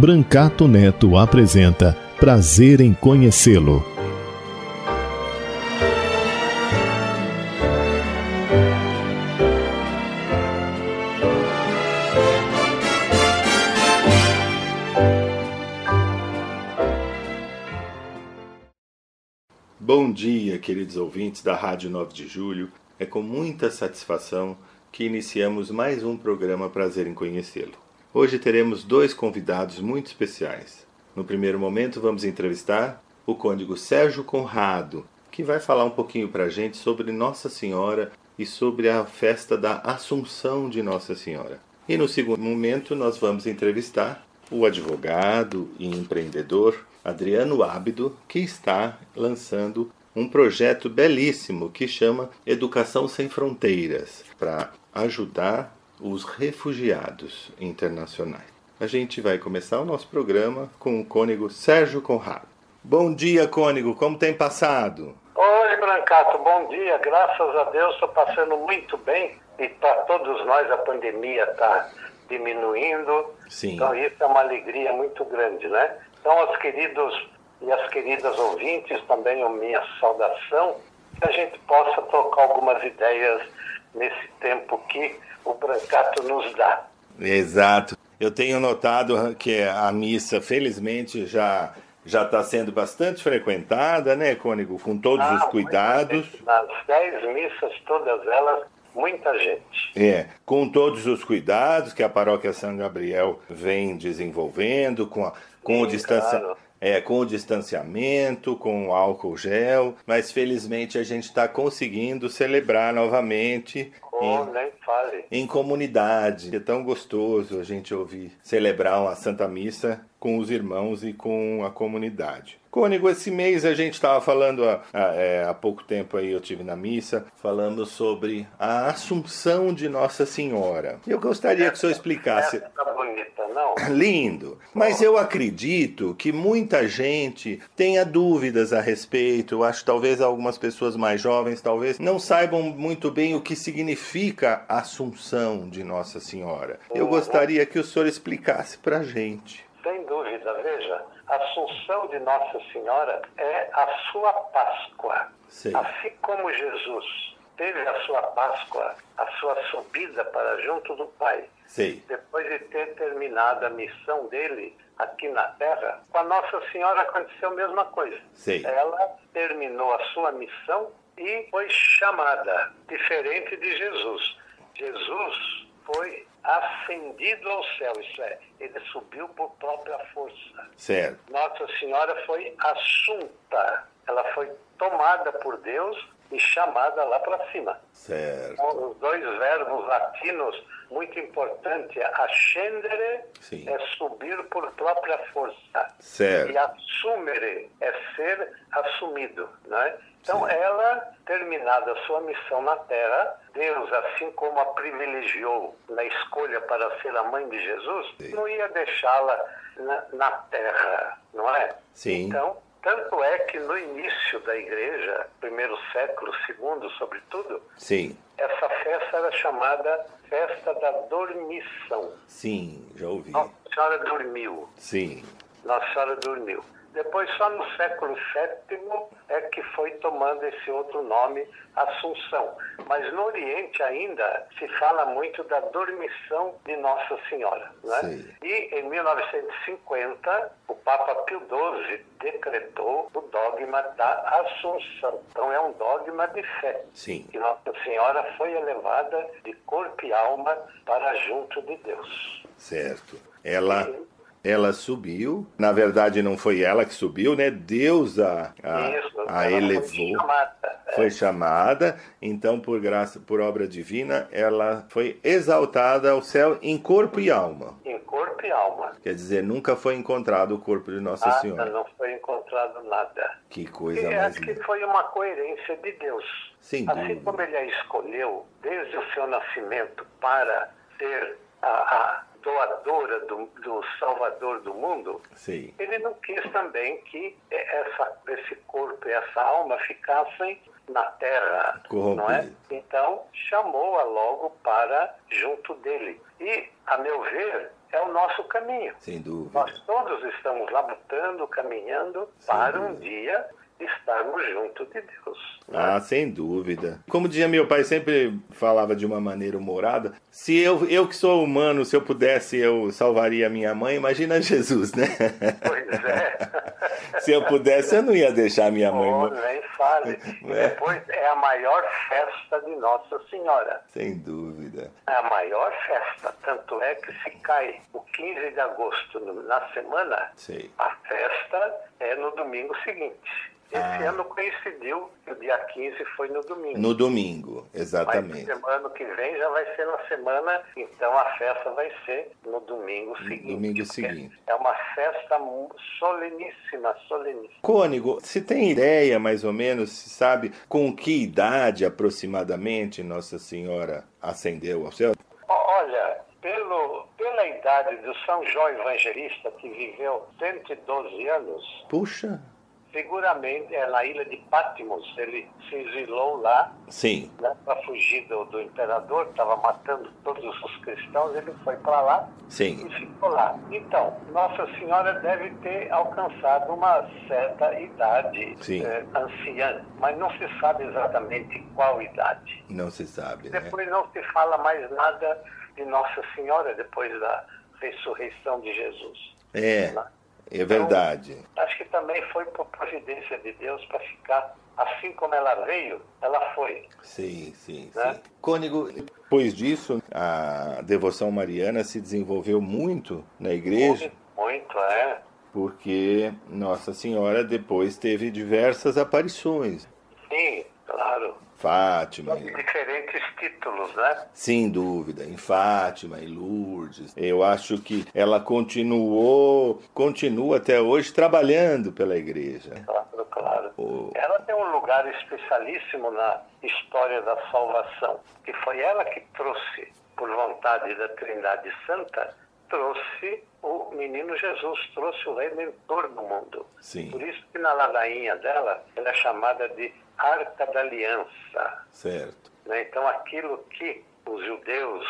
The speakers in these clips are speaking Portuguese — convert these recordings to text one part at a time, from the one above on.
Brancato Neto apresenta Prazer em Conhecê-lo. Bom dia, queridos ouvintes da Rádio 9 de Julho. É com muita satisfação que iniciamos mais um programa Prazer em Conhecê-lo. Hoje teremos dois convidados muito especiais. No primeiro momento, vamos entrevistar o cônego Sérgio Conrado, que vai falar um pouquinho para a gente sobre Nossa Senhora e sobre a festa da Assunção de Nossa Senhora. E no segundo momento, nós vamos entrevistar o advogado e empreendedor Adriano Ábido, que está lançando um projeto belíssimo que chama Educação Sem Fronteiras, para ajudar os refugiados internacionais. A gente vai começar o nosso programa com o cônego Sérgio Conrado. Bom dia, cônego, como tem passado? Oi, Brancato, bom dia. Graças a Deus estou passando muito bem e para todos nós a pandemia está diminuindo. Sim. Então isso é uma alegria muito grande, né? Então, aos queridos e as queridas ouvintes, também a minha saudação, que a gente possa trocar algumas ideias nesse tempo que o Brancato nos dá. Exato. Eu tenho notado que a missa, felizmente, já já está sendo bastante frequentada, né, Cônigo? Com todos Ah, os cuidados. Nas dez missas, todas elas, muita gente. É, com todos os cuidados que a paróquia São Gabriel vem desenvolvendo, com, a, com, o Sim, distancia, claro. é, com o distanciamento, com o álcool gel, mas felizmente a gente está conseguindo celebrar novamente Oh, em, nem fale. em comunidade. É tão gostoso a gente ouvir celebrar uma Santa Missa com os irmãos e com a comunidade. Cônigo, esse mês a gente estava falando há, há, é, há pouco tempo aí, eu tive na missa, falando sobre a Assunção de Nossa Senhora. Eu gostaria que o senhor explicasse. Essa tá bonita? Lindo. Mas eu acredito que muita gente tenha dúvidas a respeito. Eu acho que talvez algumas pessoas mais jovens talvez não saibam muito bem o que significa a Assunção de Nossa Senhora. Eu gostaria que o senhor explicasse pra gente. Sem dúvida, veja, a Assunção de Nossa Senhora é a sua Páscoa. Sei. Assim como Jesus teve a sua Páscoa, a sua subida para junto do Pai, Sei. depois de ter terminado a missão dele aqui na Terra, com a Nossa Senhora aconteceu a mesma coisa. Sei. Ela terminou a sua missão e foi chamada, diferente de Jesus. Jesus foi ascendido ao céu, isso é, ele subiu por própria força. Certo. Nossa Senhora foi assunta, ela foi tomada por Deus e chamada lá para cima. Certo. Os dois verbos latinos muito importantes, ascendere Sim. é subir por própria força Certo. e assumere é ser assumido, né? Então Sim. ela, terminada a sua missão na Terra, Deus, assim como a privilegiou na escolha para ser a mãe de Jesus, Sim. não ia deixá-la na, na Terra, não é? Sim. Então, tanto é que no início da igreja, primeiro século, segundo sobretudo, Sim. Essa festa era chamada Festa da Dormição. Sim, já ouvi. Nossa Senhora dormiu. Sim. Nossa Senhora dormiu. Depois, só no século VII é que foi tomando esse outro nome, Assunção. Mas no Oriente ainda se fala muito da dormição de Nossa Senhora. Né? Sim. E em 1950, o Papa Pio XII decretou o dogma da Assunção. Então é um dogma de fé. Sim. Que Nossa Senhora foi elevada de corpo e alma para junto de Deus. Certo. Ela ela subiu. Na verdade, não foi ela que subiu, né? Deus a, a, Isso, a elevou. Foi chamada. Foi chamada, então por graça, por obra divina, ela foi exaltada ao céu em corpo e alma. Em corpo e alma. Quer dizer, nunca foi encontrado o corpo de Nossa Nada, Senhora. não foi encontrado nada. Que E coisa é mais que linda. foi uma coerência de Deus. Sem assim como ele a escolheu desde o seu nascimento para ser a, a doadora do, do Salvador do mundo, Sim. ele não quis também que essa, esse corpo e essa alma ficassem na terra, não é? Então chamou-a logo para junto dele. E, a meu ver, é o nosso caminho. Sem dúvida. Nós todos estamos labutando, caminhando Sem para um dúvida. dia estarmos junto de Deus. Ah, sem dúvida. Como dizia meu pai, sempre falava de uma maneira humorada. Se eu, eu que sou humano, se eu pudesse, eu salvaria minha mãe. Imagina Jesus, né? Pois é. se eu pudesse, eu não ia deixar minha mãe. Oh, nem fale. E É. depois é a maior festa de Nossa Senhora. Sem dúvida. É a maior festa. Tanto é que se cai o 15 de agosto na semana, Sei. a festa é no domingo seguinte. Esse Ah. ano coincidiu que o dia 15 foi no domingo. No domingo, Mas exatamente. semana que vem já vai ser na semana, então a festa vai ser no domingo seguinte. domingo seguinte. É uma festa soleníssima, soleníssima. Cônigo, se tem ideia, mais ou menos, se sabe com que idade aproximadamente Nossa Senhora ascendeu ao céu? Olha, pelo, pela idade do São João Evangelista, que viveu 112 anos, Puxa. Seguramente é na ilha de Patmos, ele se exilou lá Sim, né, para fugir do, do imperador, estava matando todos os cristãos, ele foi para lá sim. e ficou lá. Então, Nossa Senhora deve ter alcançado uma certa idade eh, anciã, mas não se sabe exatamente qual idade. Não se sabe, né? Depois não se fala mais nada de Nossa Senhora depois da ressurreição de Jesus. É, é verdade. Acho que também foi por providência de Deus para ficar assim como ela veio, ela foi. Sim, sim, Né? sim. Cônigo, depois disso, a devoção mariana se desenvolveu muito na igreja, Muito, é. porque Nossa Senhora depois teve diversas aparições. Sim. Fátima, De diferentes títulos, né? sem dúvida, em Fátima, em Lourdes. Eu acho que ela continuou, continua até hoje trabalhando pela igreja. Claro, claro. O- Ela tem um lugar especialíssimo na história da salvação, que foi ela que trouxe, por vontade da Trindade Santa, trouxe o menino Jesus, trouxe o Redentor do mundo. Sim, Por isso que na ladainha dela, ela é chamada de Arca da Aliança. certo. né? Então, aquilo que os judeus,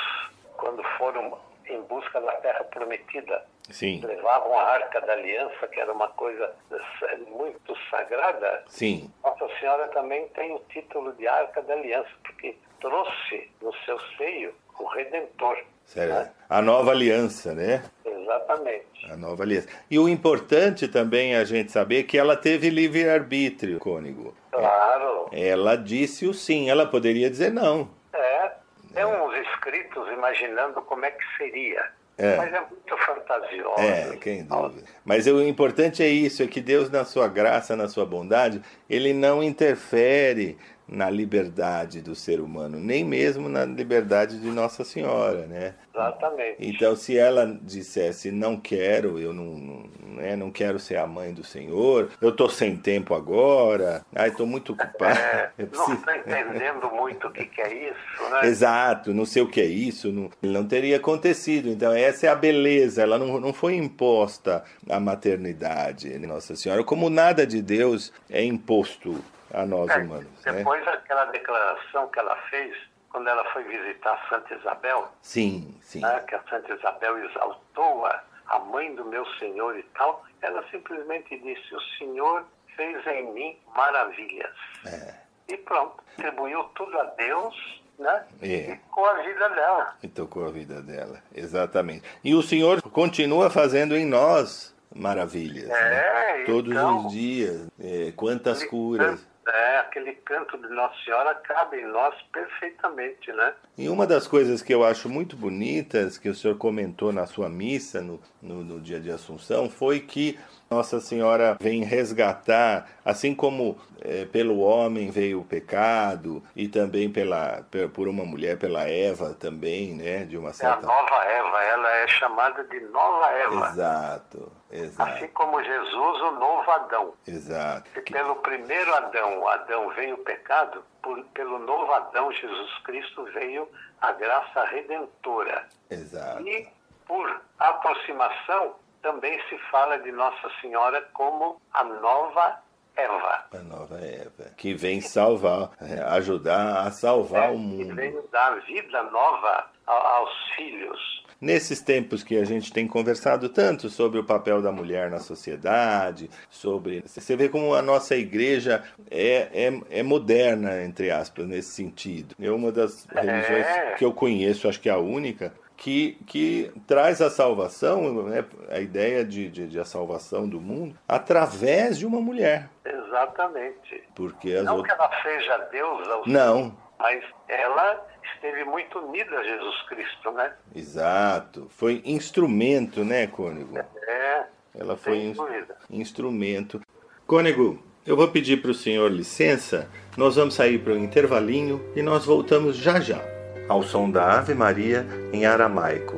quando foram em busca da terra prometida, Sim, levavam a Arca da Aliança, que era uma coisa eh, muito sagrada, sim, Nossa Senhora também tem o título de Arca da Aliança, porque trouxe no seu seio o Redentor. certo. A nova aliança, né? Exatamente. A nova aliança. E o importante também é a gente saber que ela teve livre-arbítrio, Cônigo. Claro. Ela disse o sim, ela poderia dizer não. É. Tem uns escritos imaginando como é que seria. É. Mas é muito fantasioso. É, quem dúvida. Mas o importante é isso, é que Deus, na sua graça, na sua bondade, ele não interfere na liberdade do ser humano, nem mesmo na liberdade de Nossa Senhora, né? Exatamente. Então, se ela dissesse não quero, eu não, não, né, não quero ser a mãe do Senhor, eu tô sem tempo agora, ai, tô muito ocupado. É, eu não estou entendendo muito o que, que é isso, né? Exato, não sei o que é isso, não, não teria acontecido. Então, essa é a beleza, ela não, não foi imposta à maternidade, né, Nossa Senhora, como nada de Deus é imposto a nós É, humanos. Né? depois aquela declaração que ela fez quando ela foi visitar Santa Isabel, Sim, sim. né, que a Santa Isabel exaltou-a, a mãe do meu Senhor e tal, ela simplesmente disse: O Senhor fez em mim maravilhas. É. E pronto, atribuiu tudo a Deus, né? É. E com a vida dela. E tocou a vida dela, exatamente. E o Senhor continua fazendo em nós maravilhas. É, né? Todos então- os dias. É, quantas curas. É, aquele canto de Nossa Senhora cabe em nós perfeitamente, né? E uma das coisas que eu acho muito bonitas, que o senhor comentou na sua missa no, no, no dia de Assunção, foi que nossa Senhora vem resgatar, assim como é, pelo homem veio o pecado e também pela por uma mulher pela Eva também, né, de uma certa. É a nova Eva, ela é chamada de nova Eva. Exato, exato. Assim como Jesus, o novo Adão. Exato. E pelo primeiro Adão, Adão veio o pecado, por, pelo novo Adão, Jesus Cristo veio a graça redentora. Exato. E por aproximação também se fala de Nossa Senhora como a nova Eva. A nova Eva, que vem salvar, ajudar a salvar é, o mundo. Que vem dar vida nova aos filhos. Nesses tempos que a gente tem conversado tanto sobre o papel da mulher na sociedade, sobre. Você vê como a nossa igreja é, é, é moderna, entre aspas, nesse sentido. É uma das religiões É. que eu conheço, acho que é a única, que, que traz a salvação, né, a ideia de, de, de a salvação do mundo, através de uma mulher. Exatamente. Porque as Não que outras. ela seja Deus, aos Não, mas ela esteve muito unida a Jesus Cristo, né? exato. Foi instrumento, né, Cônego? É, Ela foi dúvida. instrumento. Cônego, eu vou pedir para o senhor licença, nós vamos sair para um intervalinho e nós voltamos já já, ao som da Ave Maria em aramaico,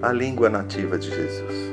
a língua nativa de Jesus.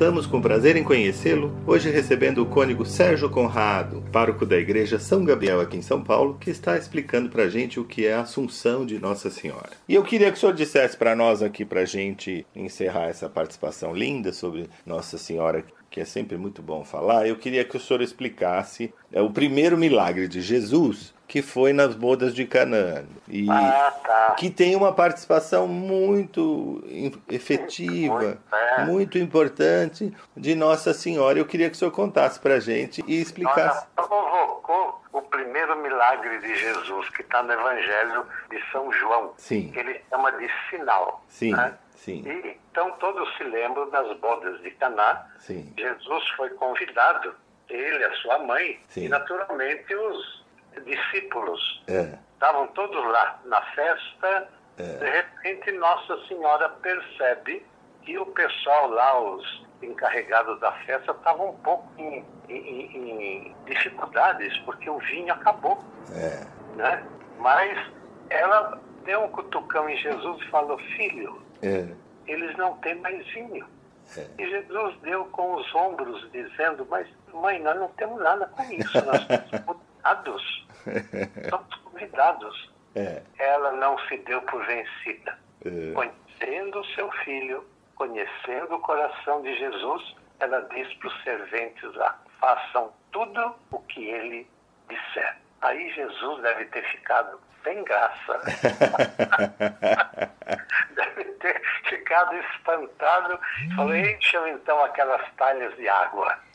Voltamos com prazer em conhecê-lo, hoje recebendo o cônego Sérgio Conrado, pároco da Igreja São Gabriel aqui em São Paulo, que está explicando para gente o que é a Assunção de Nossa Senhora. E eu queria que o senhor dissesse para nós aqui, para gente encerrar essa participação linda sobre Nossa Senhora, que é sempre muito bom falar, eu queria que o senhor explicasse é, o primeiro milagre de Jesus, que foi nas bodas de Canaã. E Ah, tá. que tem uma participação muito efetiva, Muito, é. muito importante de Nossa Senhora. Eu queria que o senhor contasse para a gente e explicasse. Ela convocou o primeiro milagre de Jesus, que está no Evangelho de São João, Sim. que ele chama de sinal. Sim, né? sim, E, então todos se lembram das bodas de Caná. sim, Jesus foi convidado, ele, a sua mãe, Sim. e naturalmente os discípulos. é, Estavam todos lá na festa. De repente, Nossa Senhora percebe que o pessoal lá, os encarregados da festa, estavam um pouco em, em- em dificuldades, porque o vinho acabou. é, Né? Mas ela deu um cutucão em Jesus e falou: Filho, é, eles não têm mais vinho. E Jesus deu com os ombros, dizendo: Mas, mãe, nós não temos nada com isso, nós somos convidados. Somos convidados. é, Ela não se deu por vencida. é. Conhecendo o seu filho, conhecendo o coração de Jesus, ela diz para os serventes lá: façam tudo o que ele disser. Aí Jesus deve ter ficado sem graça. deve ter ficado espantado. Falou: encham então aquelas talhas de água.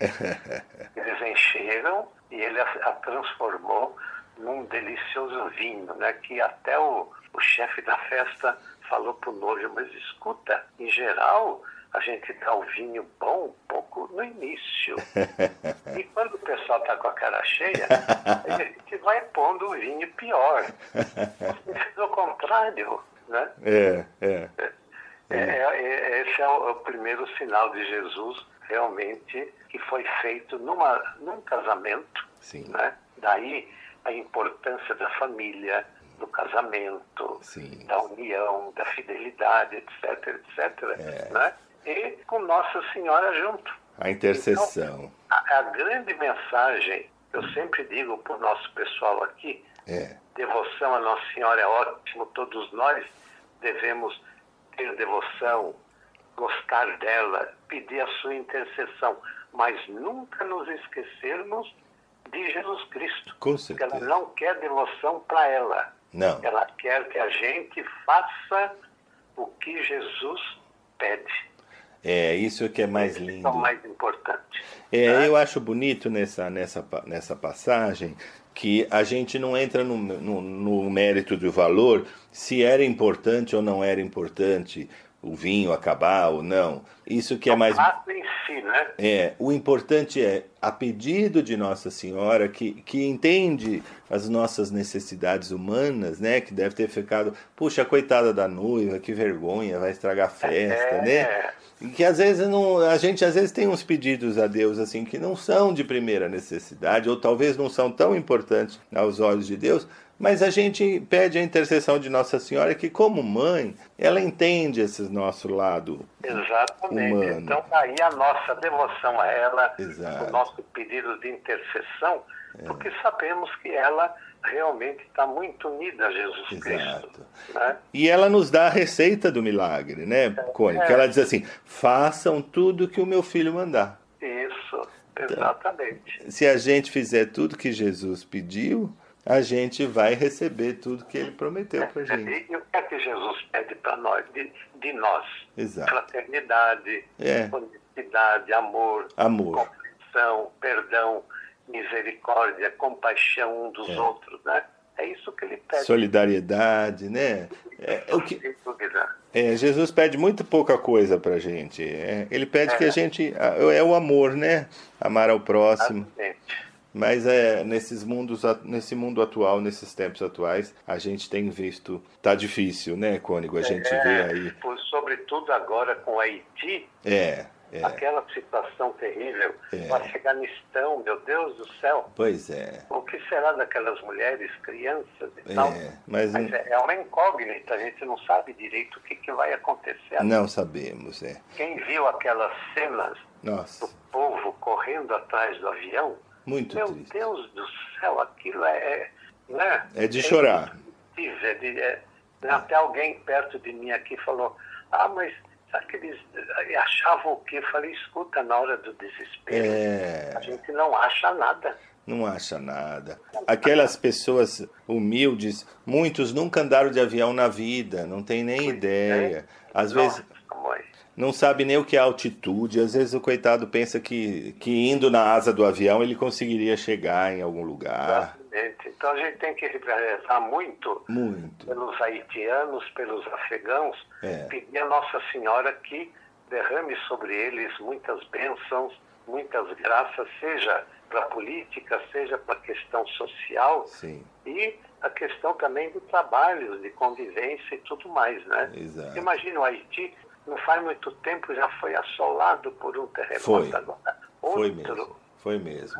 Eles encheram e ele a, a transformou num delicioso vinho, né? Que até o, o chefe da festa falou pro noivo, mas escuta, em geral a gente dá o vinho bom um pouco no início. E quando o pessoal está com a cara cheia, a gente vai pondo o vinho pior. Você fez o contrário, né? É, é, É, é, esse é o, é o primeiro sinal de Jesus realmente que foi feito numa, num casamento. Sim. Né? Daí a importância da família, do casamento, Sim. da união, da fidelidade, etc, etc. É. Né? E com Nossa Senhora junto. a intercessão. A, a grande mensagem, eu sempre digo para o nosso pessoal aqui, É, devoção a Nossa Senhora é ótimo, todos nós devemos ter devoção, gostar dela, pedir a sua intercessão, mas nunca nos esquecermos de Jesus Cristo. com Porque ela certeza. não quer devoção para ela. Não, Ela quer que a gente faça o que Jesus pede. é isso que é mais Isso é lindo. o mais importante. É, eu acho bonito nessa, nessa, nessa passagem que a gente não entra no, no, no mérito do valor se era importante ou não era importante o vinho acabar ou não. Isso que é mais. O em si, né? É, o importante é, a pedido de Nossa Senhora, que, que entende as nossas necessidades humanas, né? Que deve ter ficado, puxa, coitada da noiva, que vergonha, vai estragar a festa, É. né? E que às vezes não, a gente às vezes tem uns pedidos a Deus assim que não são de primeira necessidade, ou talvez não são tão importantes aos olhos de Deus, mas a gente pede a intercessão de Nossa Senhora que, como mãe, ela entende esse nosso lado Exatamente. humano. Então, daí a nossa devoção a ela, Exato. É. o nosso pedido de intercessão, porque sabemos que ela realmente está muito unida a Jesus Exato. Cristo. Né? E ela nos dá a receita do milagre, né, Cone? Que ela diz assim: façam tudo que o meu filho mandar. Isso, exatamente. Se a gente fizer tudo que Jesus pediu, a gente vai receber tudo que ele prometeu pra gente. E, e o que é que Jesus pede para nós, de, de nós? Exato. Fraternidade, É. honestidade, amor, Amor. compreensão, perdão, misericórdia, compaixão um dos É. outros, né? É isso que ele pede. Solidariedade, né? É, é o que, é, Jesus pede muito pouca coisa pra gente. É, ele pede que a gente. É o amor, né? Amar ao próximo. Exatamente. Mas é nesses mundos, nesse mundo atual, nesses tempos atuais, a gente tem visto. Tá difícil, né, Cônigo? A gente vê É, aí. por- sobretudo agora com o Haiti, É, É. Aquela situação terrível. É. O Afeganistão, meu Deus do céu. Pois é. O que será daquelas mulheres, crianças e tal? É, mas Mas é é uma incógnita, a gente não sabe direito o que, que vai acontecer. não sabemos, é. Quem viu aquelas cenas do Nossa, povo correndo atrás do avião, muito meu triste. Deus do céu, aquilo é. é né? É de chorar. indescritível, é de- é- até alguém perto de mim aqui falou: Ah, mas sabe que eles eh, achavam o quê? Eu falei: Escuta, na hora do desespero, a É, gente não acha nada. não acha nada. Aquelas pessoas humildes, muitos nunca andaram de avião na vida, não tem nem ideia. Às vezes Nossa, mãe. Não sabe nem o que é altitude. Às vezes o coitado pensa que, que indo na asa do avião ele conseguiria chegar em algum lugar. Exatamente. Então a gente tem que rezar muito Muito. pelos haitianos, pelos afegãos, É. pedir a Nossa Senhora que derrame sobre eles muitas bênçãos, muitas graças, seja para a política, seja para a questão social Sim, e a questão também do trabalho, de convivência e tudo mais, né? Exato. Imagina o Haiti, não faz muito tempo já foi assolado por um terremoto Foi. agora. foi mesmo. Foi mesmo.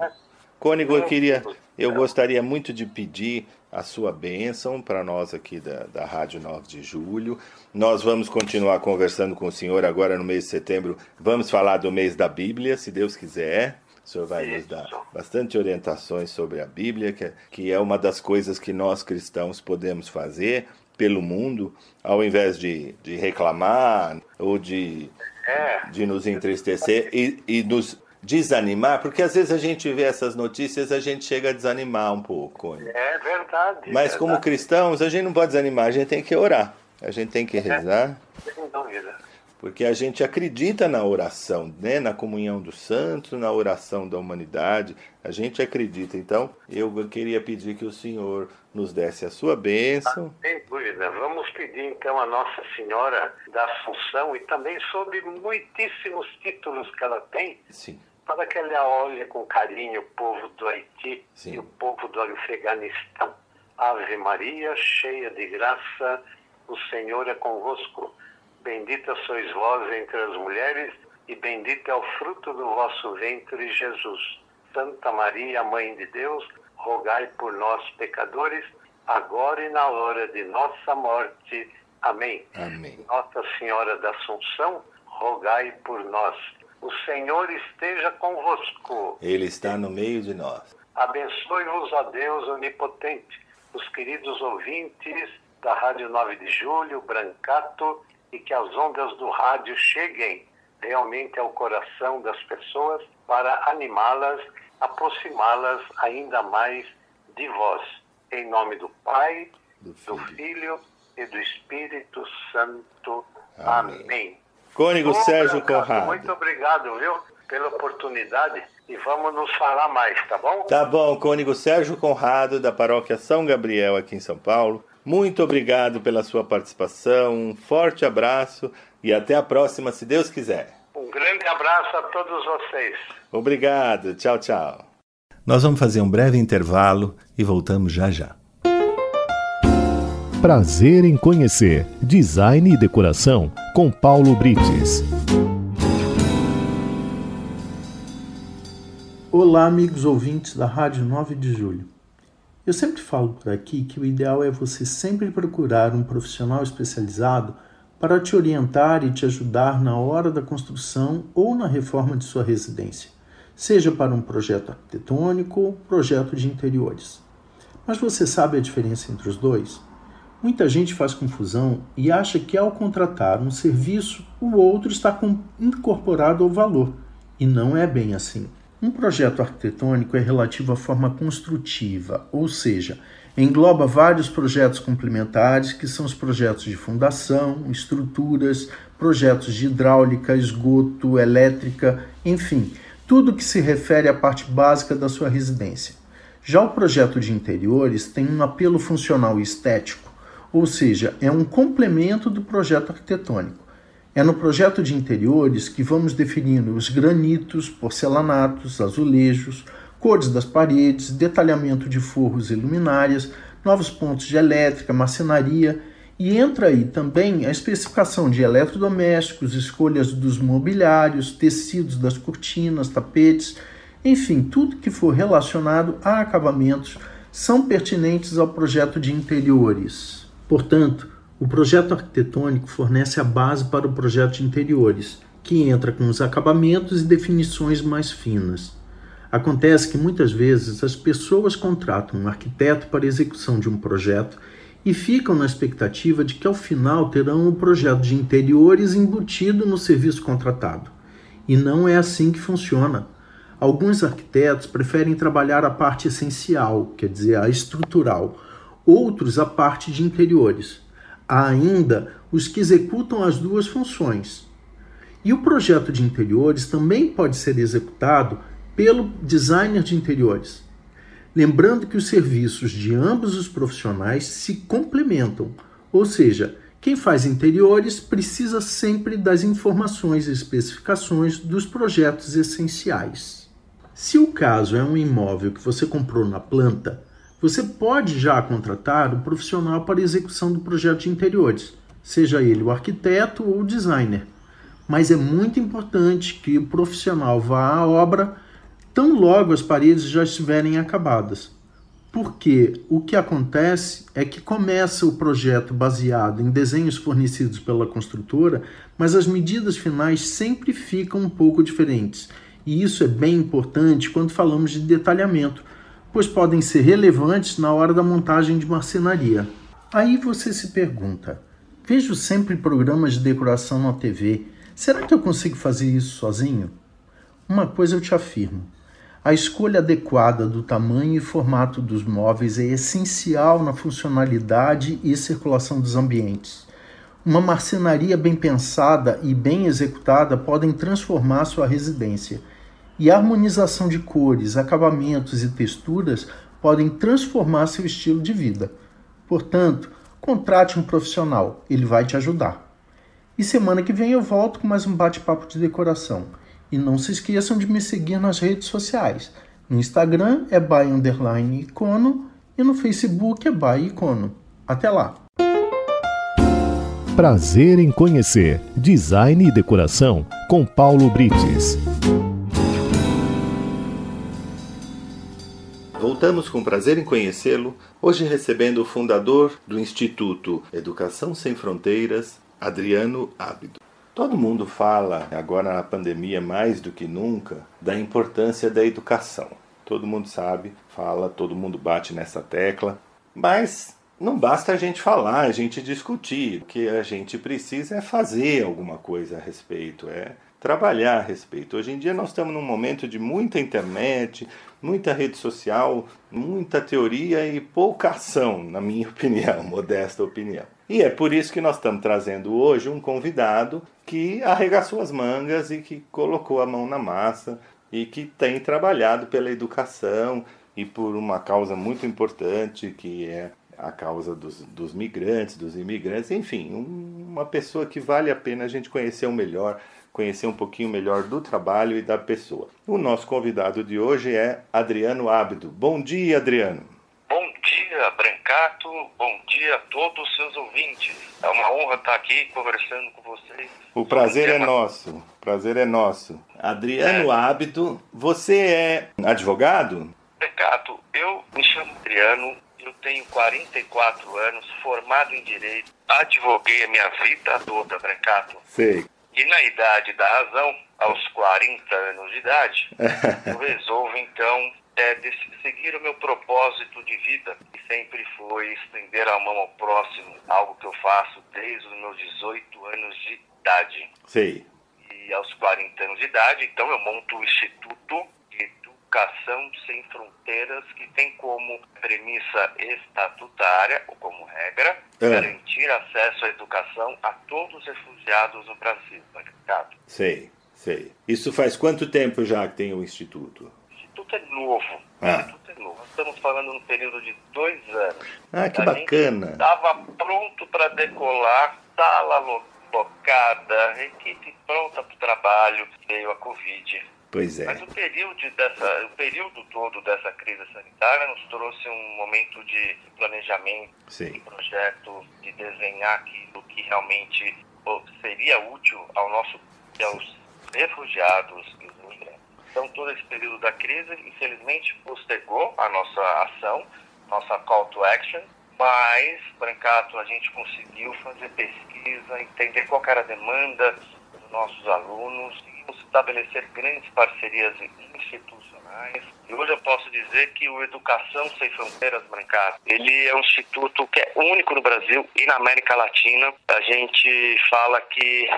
Cônigo, eu queria, eu gostaria muito de pedir a sua bênção para nós aqui da, da Rádio 9 de Julho. Nós vamos continuar conversando com o senhor agora no mês de setembro. Vamos falar do mês da Bíblia, se Deus quiser. O senhor vai nos dar bastante orientações sobre a Bíblia, que é, que é uma das coisas que nós cristãos podemos fazer pelo mundo, ao invés de, de reclamar ou de É, de nos entristecer e, e nos desanimar, porque às vezes a gente vê essas notícias a gente chega a desanimar um pouco. né? é verdade. Mas como verdade, cristãos, a gente não pode desanimar, a gente tem que orar, a gente tem que rezar, Sem dúvida. porque a gente acredita na oração, né? na comunhão dos santos, na oração da humanidade, a gente acredita. Então, eu queria pedir que o Senhor nos desse a sua bênção. Sem dúvida. Vamos pedir então a Nossa Senhora da Assunção e também sobre muitíssimos títulos que ela tem, Sim, para que ela olhe com carinho o povo do Haiti Sim. e o povo do Afeganistão. Ave Maria, cheia de graça, o Senhor é convosco. Bendita sois vós entre as mulheres, e bendito é o fruto do vosso ventre, Jesus. Santa Maria, Mãe de Deus, rogai por nós, pecadores, agora e na hora de nossa morte. Amém. amém. Nossa Senhora da Assunção, rogai por nós. O Senhor esteja convosco. Ele está no meio de nós. Abençoe-vos, ó Deus onipotente, os queridos ouvintes da Rádio 9 de Julho, Brancato, e que as ondas do rádio cheguem realmente ao coração das pessoas para animá-las, aproximá-las ainda mais de vós. Em nome do Pai, Do do Filho. Filho e do Espírito Santo. Amém. Amém. Cônigo Sérgio Conrado. Muito obrigado, viu, pela oportunidade e vamos nos falar mais, tá bom? Tá bom, Cônigo Sérgio Conrado, da paróquia São Gabriel, aqui em São Paulo. Muito obrigado pela sua participação, um forte abraço e até a próxima, se Deus quiser. Um grande abraço a todos vocês. Obrigado, tchau, tchau. Nós vamos fazer um breve intervalo e voltamos já já. Prazer em conhecer Design e Decoração com Paulo Brites. Olá, amigos ouvintes da Rádio 9 de Julho. Eu sempre falo por aqui que o ideal é você sempre procurar um profissional especializado para te orientar e te ajudar na hora da construção ou na reforma de sua residência, seja para um projeto arquitetônico ou projeto de interiores. Mas você sabe a diferença entre os dois? Muita gente faz confusão e acha que ao contratar um serviço, o outro está incorporado ao valor, e não é bem assim. Um projeto arquitetônico é relativo à forma construtiva, ou seja, engloba vários projetos complementares, que são os projetos de fundação, estruturas, projetos de hidráulica, esgoto, elétrica, enfim, tudo que se refere à parte básica da sua residência. Já o projeto de interiores tem um apelo funcional e estético, ou seja, é um complemento do projeto arquitetônico. É no projeto de interiores que vamos definindo os granitos, porcelanatos, azulejos, cores das paredes, detalhamento de forros e luminárias, novos pontos de elétrica, marcenaria E entra aí também a especificação de eletrodomésticos, escolhas dos mobiliários, tecidos das cortinas, tapetes, enfim, tudo que for relacionado a acabamentos são pertinentes ao projeto de interiores. Portanto, o projeto arquitetônico fornece a base para o projeto de interiores, que entra com os acabamentos e definições mais finas. Acontece que muitas vezes as pessoas contratam um arquiteto para execução de um projeto e ficam na expectativa de que ao final terão o um projeto de interiores embutido no serviço contratado. E não é assim que funciona. Alguns arquitetos preferem trabalhar a parte essencial, quer dizer, a estrutural, outros a parte de interiores. Há ainda os que executam as duas funções. E o projeto de interiores também pode ser executado pelo designer de interiores. Lembrando que os serviços de ambos os profissionais se complementam, ou seja, quem faz interiores precisa sempre das informações e especificações dos projetos essenciais. Se o caso é um imóvel que você comprou na planta, você pode já contratar o profissional para execução do projeto de interiores, seja ele o arquiteto ou o designer. Mas é muito importante que o profissional vá à obra tão logo as paredes já estiverem acabadas. Porque o que acontece é que começa o projeto baseado em desenhos fornecidos pela construtora, mas as medidas finais sempre ficam um pouco diferentes. E isso é bem importante quando falamos de detalhamento, pois podem ser relevantes na hora da montagem de marcenaria. Aí você se pergunta: vejo sempre programas de decoração na TV, será que eu consigo fazer isso sozinho? Uma coisa eu te afirmo: a escolha adequada do tamanho e formato dos móveis é essencial na funcionalidade e circulação dos ambientes. Uma marcenaria bem pensada e bem executada podem transformar sua residência. E a harmonização de cores, acabamentos e texturas podem transformar seu estilo de vida. Portanto, contrate um profissional, ele vai te ajudar. E semana que vem eu volto com mais um bate-papo de decoração. E não se esqueçam de me seguir nas redes sociais. No Instagram é by underline icono e no Facebook é by icono. Até lá! Prazer em conhecer Design e Decoração com Paulo Brites. Voltamos com prazer em conhecê-lo, hoje recebendo o fundador do Instituto Educação Sem Fronteiras, Adriano Ábido. Todo mundo fala, agora na pandemia mais do que nunca, da importância da educação. Todo mundo sabe, fala, todo mundo bate nessa tecla, mas não basta a gente falar, a gente discutir. O que a gente precisa é fazer alguma coisa a respeito, é trabalhar a respeito. Hoje em dia nós estamos num momento de muita internet, muita rede social, muita teoria e pouca ação, na minha opinião, modesta opinião. E é por isso que nós estamos trazendo hoje um convidado que arregaçou as mangas e que colocou a mão na massa e que tem trabalhado pela educação e por uma causa muito importante que é a causa dos, dos migrantes, dos imigrantes, enfim, um, uma pessoa que vale a pena a gente conhecer um melhor, conhecer um pouquinho melhor do trabalho e da pessoa. O nosso convidado de hoje é Adriano Ábido. Bom dia, Adriano. Bom dia, Brancato. Bom dia a todos os seus ouvintes. É uma honra estar aqui conversando com vocês. O prazer é nosso. O prazer é nosso. Adriano é. Ábido, você é advogado? Brancato, eu me chamo Adriano, eu tenho 44 anos, formado em Direito, advoguei a minha vida toda, Brancato. Sei. E na idade da razão, aos 40 anos de idade, eu resolvo então é, de seguir o meu propósito de vida, que sempre foi estender a mão ao próximo, algo que eu faço desde os meus 18 anos de idade. Sei. E aos 40 anos de idade, então eu monto o Instituto Educação Sem Fronteiras, que tem como premissa estatutária, ou como regra, é. garantir acesso à educação a todos os refugiados no Brasil. Sei, sei. Isso faz quanto tempo já que tem o Instituto? Instituto é novo. Ah. O Instituto é novo. Estamos falando no período de dois anos. Ah, que a bacana. Estava pronto para decolar, sala locada, equipe pronta para o trabalho, veio a Covid Pois é. Mas o período, dessa, o período todo dessa crise sanitária nos trouxe um momento de planejamento, Sim. de projeto, de desenhar aquilo que realmente seria útil ao nosso, aos refugiados. Então, todo esse período da crise, infelizmente, postergou a nossa ação, nossa call to action, mas, Brancato, a gente conseguiu fazer pesquisa, entender qual era a demanda dos nossos alunos, estabelecer grandes parcerias institucionais. E hoje eu posso dizer que o Educação Sem Fronteiras, Brancato, ele é um instituto que é único no Brasil e na América Latina. A gente fala que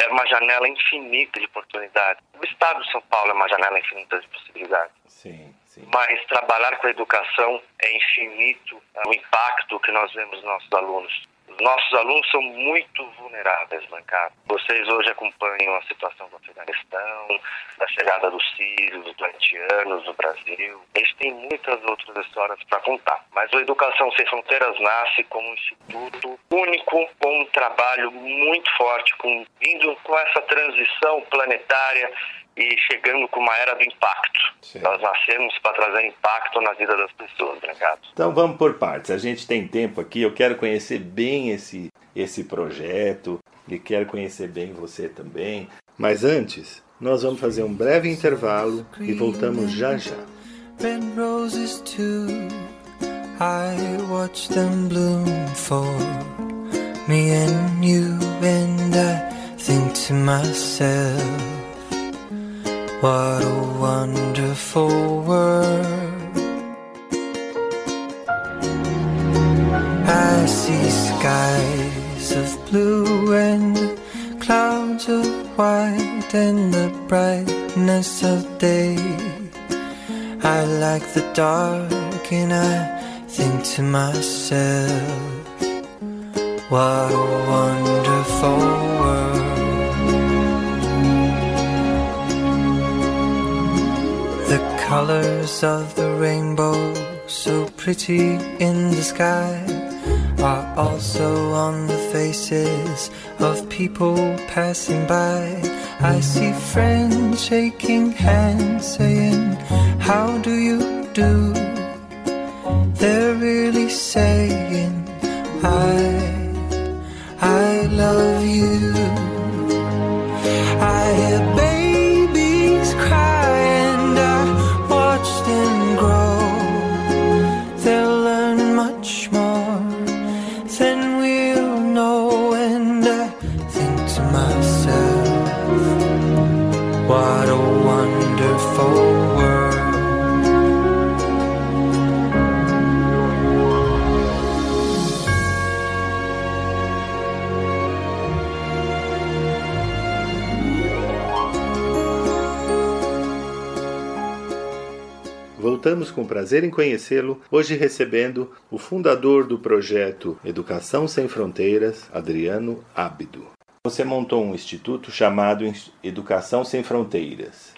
é uma janela infinita de oportunidades. O Estado de São Paulo é uma janela infinita de possibilidades. Sim, sim. Mas trabalhar com a educação é infinito é o impacto que nós vemos nos nossos alunos. Os nossos alunos são muito vulneráveis, Brancato. Vocês hoje acompanham a situação do Afeganistão, da chegada dos sírios, dos haitianos no Brasil. Eles têm muitas outras histórias para contar. Mas o Educação Sem Fronteiras nasce como um instituto único, com um trabalho muito forte, com, vindo com essa transição planetária e chegando com uma era do impacto. Sim. Nós nascemos para trazer impacto na vida das pessoas, Brancato. Então vamos por partes. A gente tem tempo aqui, eu quero conhecer bem esse, esse projeto e quero conhecer bem você também. Mas antes, nós vamos fazer um breve intervalo e voltamos já já. too. I watch them bloom for me and you, and I think to myself, what a wonderful world. I see skies of blue and clouds of white and the brightness of day. I like the dark and I think to myself, what a wonderful world. Colors of the rainbow, so pretty in the sky, are also on the faces of people passing by. I see friends shaking hands, saying, How do you do? They're really saying, I, I love you. Voltamos com prazer em conhecê-lo, hoje recebendo o fundador do projeto Educação Sem Fronteiras, Adriano Ábido. Você montou um instituto chamado Educação Sem Fronteiras.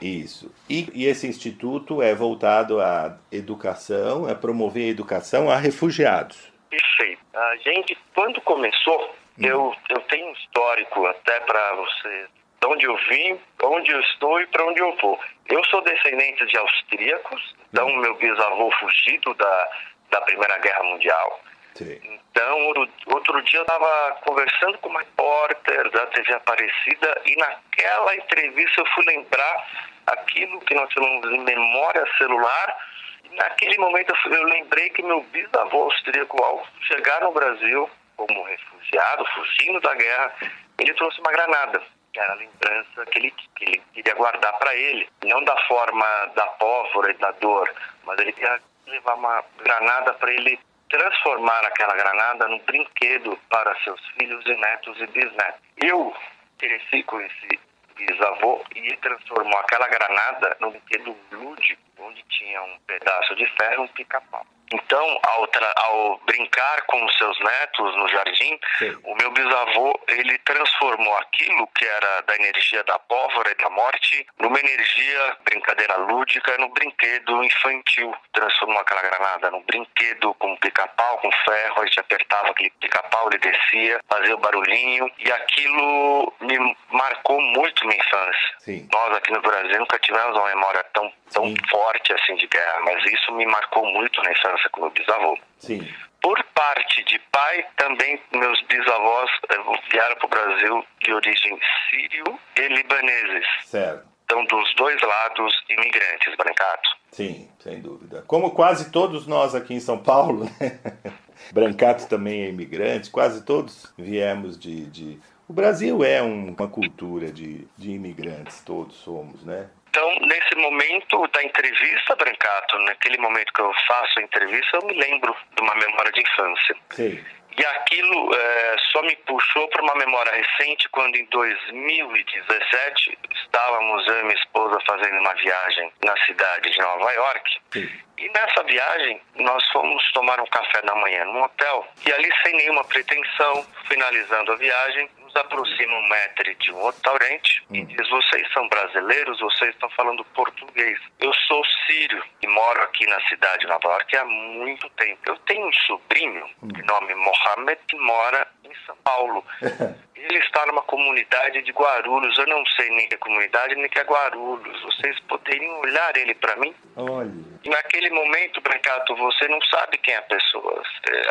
Isso. E, e esse instituto é voltado à educação, a promover a educação a refugiados. Perfeito. A gente, quando começou, eu, eu tenho um histórico até para você, de onde eu vim, onde eu estou e para onde eu vou. Eu sou descendente de austríacos, então meu bisavô fugido da, da Primeira Guerra Mundial. Sim. Então, outro, outro dia eu estava conversando com uma repórter da TV Aparecida e naquela entrevista eu fui lembrar aquilo que nós chamamos de memória celular. E naquele momento eu, eu lembrei que meu bisavô austríaco, ao chegar no Brasil como refugiado, fugindo da guerra, ele trouxe uma granada. Que era a lembrança que ele, que ele queria guardar para ele. Não da forma da pólvora e da dor, mas ele queria levar uma granada para ele transformar aquela granada num brinquedo para seus filhos e netos e bisnetos. Eu cresci com esse bisavô e ele transformou aquela granada num brinquedo lúdico, onde tinha um pedaço de ferro um pica-pau. Então, ao, ao, brincar com os seus netos no jardim, Sim. o meu bisavô ele transformou aquilo que era da energia da pólvora e da morte numa energia brincadeira lúdica, no brinquedo infantil. Transformou aquela granada num brinquedo com pica-pau, com ferro, a gente apertava aquele pica-pau, ele descia, fazia o barulhinho e aquilo me marcou muito minha infância. Sim. Nós aqui no Brasil nunca tivemos uma memória tão tão Sim. forte assim de guerra, mas isso me marcou muito na infância com meu bisavô. Sim. Por parte de pai, também meus bisavós eh, vieram para o Brasil de origem sírio e libaneses. Certo. Então, dos dois lados, imigrantes, Brancato. Sim, sem dúvida. Como quase todos nós aqui em São Paulo, né? Brancato também é imigrante, quase todos viemos de, de... O Brasil é um, uma cultura de, de imigrantes, todos somos, né? Então, nesse momento da entrevista, Brancato, naquele momento que eu faço a entrevista, eu me lembro de uma memória de infância. Sim. E aquilo é, só me puxou para uma memória recente, quando em 2017 estávamos eu e minha esposa fazendo uma viagem na cidade de Nova York. Sim. E nessa viagem, nós fomos tomar um café da manhã num hotel. E ali, sem nenhuma pretensão, finalizando a viagem, aproxima um maître de um restaurante hum. e diz: Vocês são brasileiros, vocês estão falando português. Eu sou sírio e moro aqui na cidade de Nova York há muito tempo. Eu tenho um sobrinho hum. de nome Mohamed que mora em São Paulo. Ele está numa comunidade de Guarulhos. Eu não sei nem que é comunidade, nem que é Guarulhos. Vocês poderiam olhar ele para mim? Olha. Naquele momento, Brancato, você não sabe quem é a pessoa.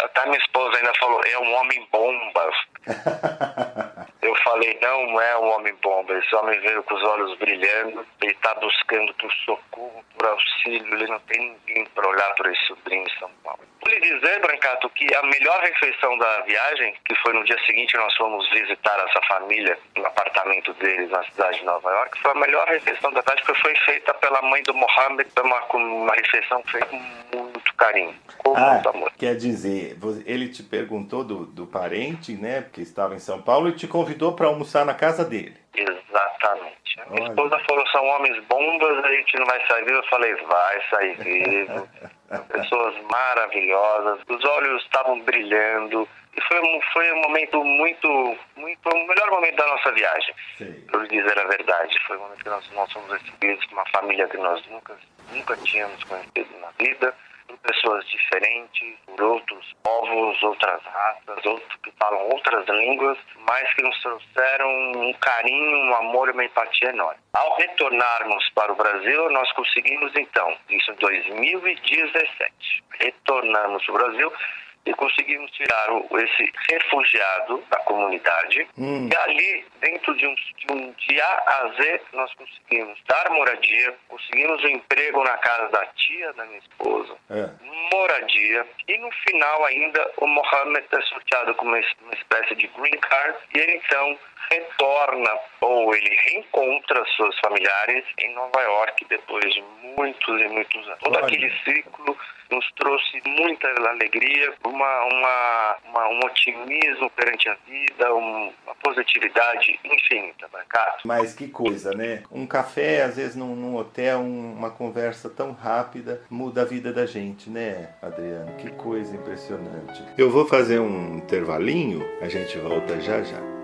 Até minha esposa ainda falou, é um homem bomba. Não é um homem bomba. Esse homem veio com os olhos brilhando. Ele está buscando por socorro, por auxílio. Ele não tem ninguém para olhar para esse sobrinho em São Paulo. Vou lhe dizer, Brancato, que a melhor refeição da viagem, que foi no dia seguinte nós fomos visitar essa família no apartamento deles na cidade de Nova York, foi a melhor refeição da viagem, porque foi feita pela mãe do Mohammed, uma, uma refeição feita com muito carinho, com ah, muito amor. Quer dizer, ele te perguntou do, do parente, né, porque estava em São Paulo, e te convidou para almoçar na casa dele. Exatamente. A minha Olha. esposa falou, são homens bombas, a gente não vai sair vivo. Eu falei, vai sair vivo. Pessoas maravilhosas, os olhos estavam brilhando. E foi um, foi um momento muito, muito, foi o melhor momento da nossa viagem. Por dizer a verdade, foi o momento que nós, nós fomos recebidos com uma família que nós nunca, nunca tínhamos conhecido na vida por pessoas diferentes, por outros povos, outras raças, outros que falam outras línguas, mas que nos trouxeram um carinho, um amor e uma empatia enorme. Ao retornarmos para o Brasil, nós conseguimos então, isso em 2017, retornamos para o Brasil e conseguimos tirar esse refugiado da comunidade. Hum. E ali, dentro de um, de um de A Z, nós conseguimos dar moradia, conseguimos um emprego na casa da tia da minha esposa, é. moradia, e no final ainda o Mohammed é sorteado com uma, uma espécie de green card, e ele então retorna ou ele reencontra seus familiares em Nova York depois de muitos e muitos anos. Todo aquele ciclo nos trouxe muita alegria, uma, uma, uma, um otimismo perante a vida, um, uma positividade infinita, Brancato. Mas que coisa, né? Um café, às vezes, num, num hotel, um, uma conversa tão rápida muda a vida da gente, né, Adriano? Que coisa impressionante. Eu vou fazer um intervalinho, a gente volta já já.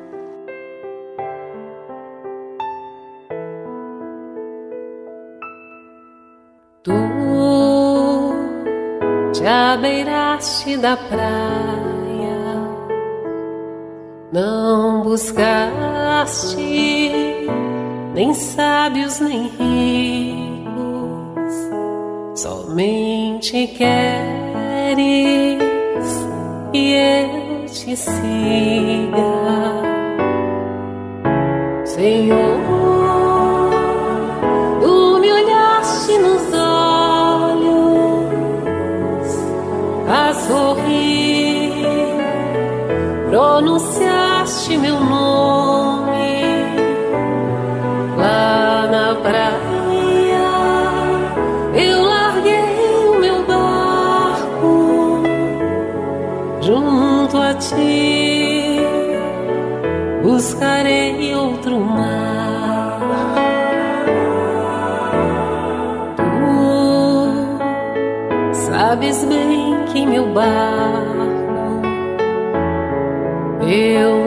Te abeiraste da praia, não buscaste nem sábios nem ricos, somente queres que eu te siga, Senhor. buscarei outro mar. Tu sabes bem que meu barco eu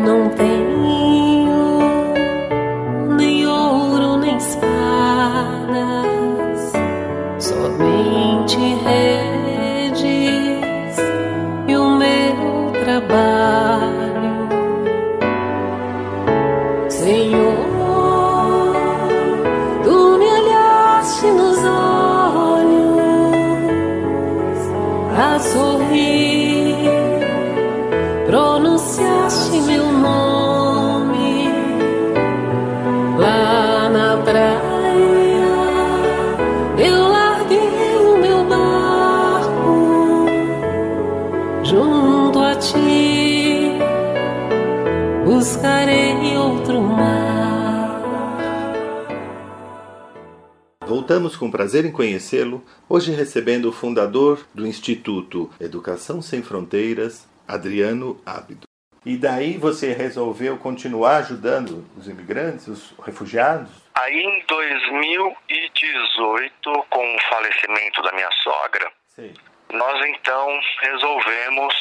Voltamos com prazer em conhecê-lo, hoje recebendo o fundador do Instituto Educação Sem Fronteiras, Adriano Ábido. E daí você resolveu continuar ajudando os imigrantes, os refugiados? Aí em 2018, com o falecimento da minha sogra, Sim. nós então resolvemos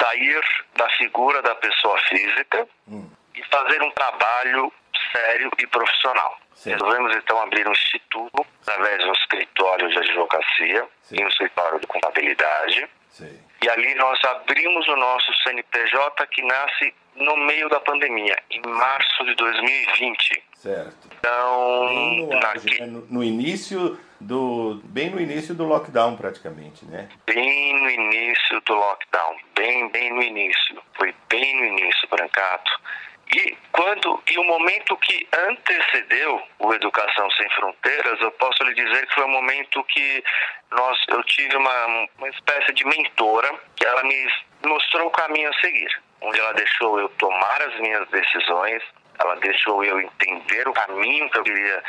sair da figura da pessoa física Hum. e fazer um trabalho sério e profissional. Certo. Resolvemos então abrir um instituto através de um escritório de advocacia Sim. e um escritório de contabilidade. Sim. E ali nós abrimos o nosso CNPJ que nasce no meio da pandemia, em março de 2020. Certo. Então, Bem no, auge, naque- né? no, no início do. Bem no início do lockdown praticamente, né? bem no início do lockdown, bem, bem no início, foi bem no início, Brancato. E quando e o momento que antecedeu o Educação Sem Fronteiras, eu posso lhe dizer que foi um momento que nós eu tive uma, uma espécie de mentora que ela me mostrou o caminho a seguir, onde ela deixou eu tomar as minhas decisões, ela deixou eu entender o caminho que eu queria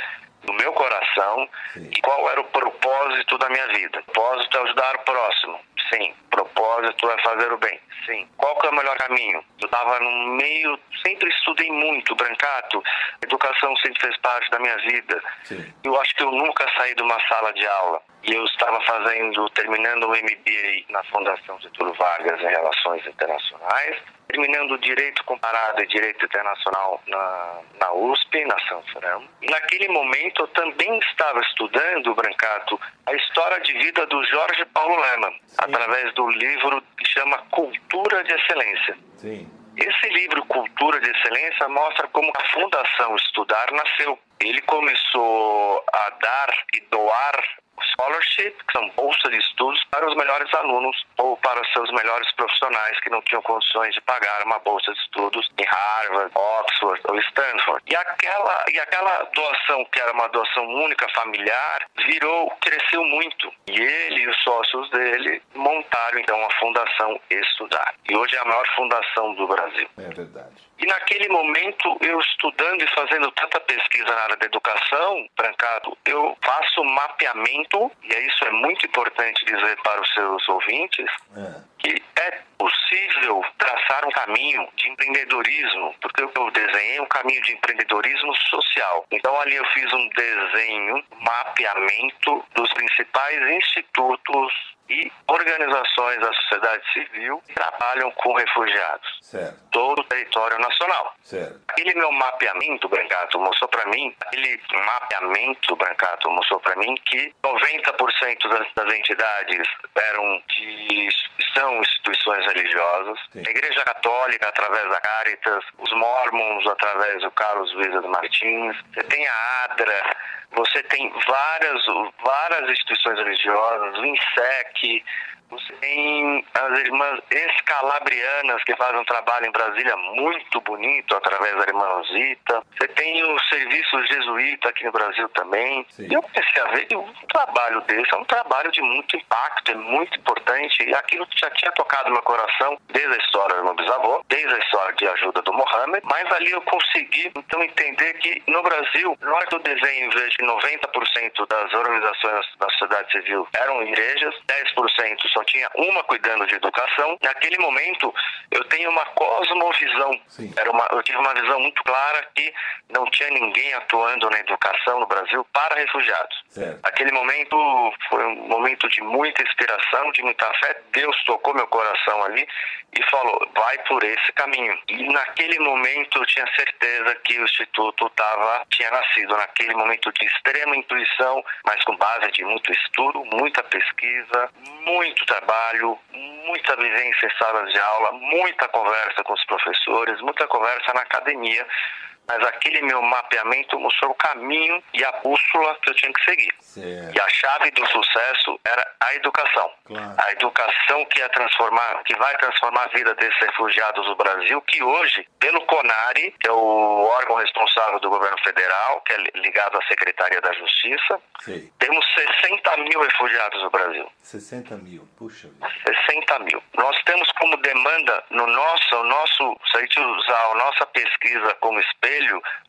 no meu coração Sim. qual era o propósito da minha vida. Propósito é ajudar o próximo. Sim. Propósito é fazer o bem. Sim. Qual que é o melhor caminho? Eu estava no meio, sempre estudei muito, Brancato. Educação sempre fez parte da minha vida. Sim. Eu acho que eu nunca saí de uma sala de aula. E eu estava fazendo, terminando o MBA na Fundação Getúlio Vargas em Relações Internacionais, terminando o Direito Comparado e Direito Internacional na, na USP, na Sanfran. E naquele momento eu também estava estudando, Brancato, a história de vida do Jorge Paulo Leman, através do livro que chama Cultura de Excelência. Sim. Esse livro Cultura de Excelência mostra como a Fundação Estudar nasceu. Ele começou a dar e doar scholarship, que são bolsas de estudos para os melhores alunos ou para os seus melhores profissionais que não tinham condições de pagar uma bolsa de estudos em Harvard, Oxford ou Stanford. E aquela e aquela doação que era uma doação única familiar virou, cresceu muito. E ele e os sócios dele montaram então a Fundação Estudar. E hoje é a maior fundação do Brasil. É verdade. E naquele momento, eu estudando e fazendo tanta pesquisa na área da educação, Brancado, eu faço mapeamento, e isso é muito importante dizer para os seus ouvintes, É. que é possível traçar um caminho de empreendedorismo, porque eu desenhei um caminho de empreendedorismo social. Então ali eu fiz um desenho, mapeamento dos principais institutos e organizações da sociedade civil que trabalham com refugiados Certo. todo o território nacional. Certo. Aquele meu mapeamento, Brancato, mostrou para mim, aquele mapeamento, Brancato, mostrou para mim que 90% das, das entidades eram de, são instituições religiosas. Sim. A Igreja Católica, através da Caritas, os Mormons, através do Carlos Luiz Martins, você tem a ADRA, você tem várias, várias instituições religiosas, o INSEC, você tem as irmãs escalabrianas que fazem um trabalho em Brasília muito bonito através da irmã Rosita. Você tem o serviço jesuíta aqui no Brasil também. Sim. E eu comecei a ver que um trabalho desse é um trabalho de muito impacto, é muito importante. E aquilo já tinha tocado meu coração desde a história do meu bisavô, desde a história de ajuda do Mohammed. Mas ali eu consegui então entender que no Brasil, na hora eu desenho vejo que 90% das organizações da sociedade civil eram igrejas, 10% só tinha uma cuidando de educação. Naquele momento, eu tenho uma cosmovisão. Sim. Era uma, eu tive uma visão muito clara que não tinha ninguém atuando na educação no Brasil para refugiados. Certo. Aquele momento foi um momento de muita inspiração, de muita fé. Deus tocou meu coração ali e falou: vai por esse caminho. E naquele momento eu tinha certeza que o Instituto tava, tinha nascido naquele momento de extrema intuição, mas com base de muito estudo, muita pesquisa, muito trabalho, muita vivência em salas de aula, muita conversa com os professores, muita conversa na academia mas aquele meu mapeamento mostrou o caminho e a bússola que eu tinha que seguir. Certo. E a chave do sucesso era a educação. Claro. A educação que transformar, que vai transformar a vida desses refugiados do Brasil, que hoje, pelo CONARE, que é o órgão responsável do governo federal, que é ligado à Secretaria da Justiça, Sei. temos 60 mil refugiados no Brasil. 60 mil, puxa vida. 60 mil. Nós temos como demanda no nosso, o nosso, se a gente usar a nossa pesquisa como espelho,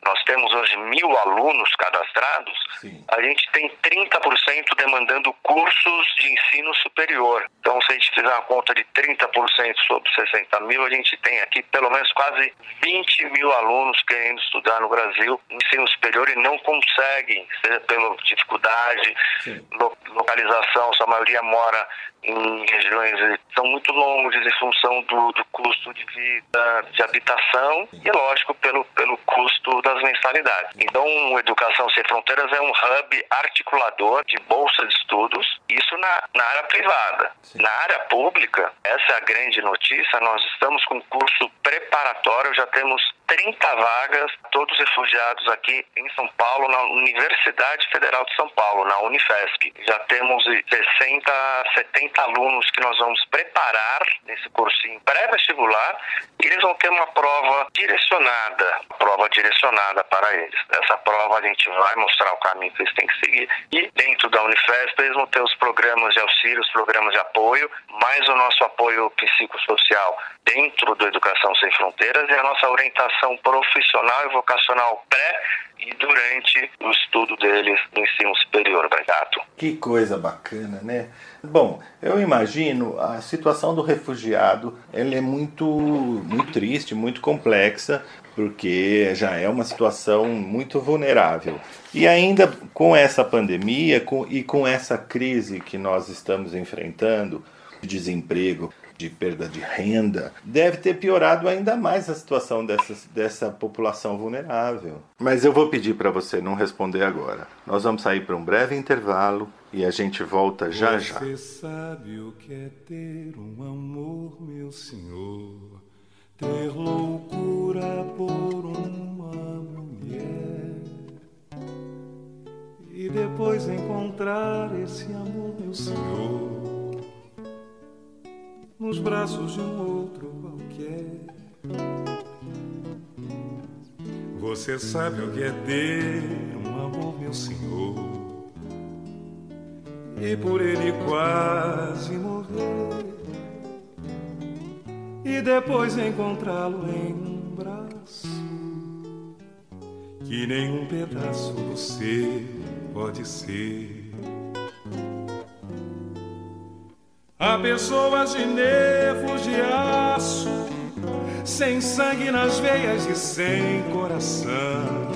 nós temos hoje mil alunos cadastrados, Sim. a gente tem 30% demandando cursos de ensino superior. Então, se a gente fizer uma conta de 30% sobre 60 mil, a gente tem aqui pelo menos quase 20 mil alunos querendo estudar no Brasil ensino superior e não conseguem, seja pela dificuldade, Sim. lo- localização, sua maioria mora em regiões que são muito longes em função do, do custo de vida, de habitação e, lógico, pelo, pelo custo das mensalidades. Então, o Educação Sem Fronteiras é um hub articulador de bolsa de estudos, isso na, na área privada. Sim. Na área pública, essa é a grande notícia, nós estamos com curso preparatório, já temos 30 vagas, todos refugiados aqui em São Paulo, na Universidade Federal de São Paulo, na Unifesp. Já temos 60, 70 alunos que nós vamos preparar nesse cursinho pré-vestibular e eles vão ter uma prova direcionada, prova direcionada para eles. Essa prova a gente vai mostrar o caminho que eles têm que seguir e dentro da Unifesp eles vão ter os programas de auxílio, os programas de apoio, mais o nosso apoio psicossocial dentro do Educação Sem Fronteiras e a nossa orientação profissional e vocacional pré e durante o estudo deles no ensino superior. Obrigado. Que coisa bacana, né? Bom, eu imagino a situação do refugiado, ela é muito, muito triste, muito complexa, porque já é uma situação muito vulnerável. E ainda com essa pandemia com, e com essa crise que nós estamos enfrentando, de desemprego, de perda de renda, deve ter piorado ainda mais a situação dessa, dessa população vulnerável. Mas eu vou pedir para você não responder agora. Nós vamos sair para um breve intervalo e a gente volta já já. Você sabe o que é ter um amor, meu senhor? Ter loucura por uma mulher e depois encontrar esse amor, meu senhor, nos braços de um outro qualquer. Você sabe o que é ter um amor, meu senhor? e por ele quase morrer e depois encontrá-lo em um braço que nenhum pedaço do ser pode ser. Há pessoas de nervos de aço, sem sangue nas veias e sem coração.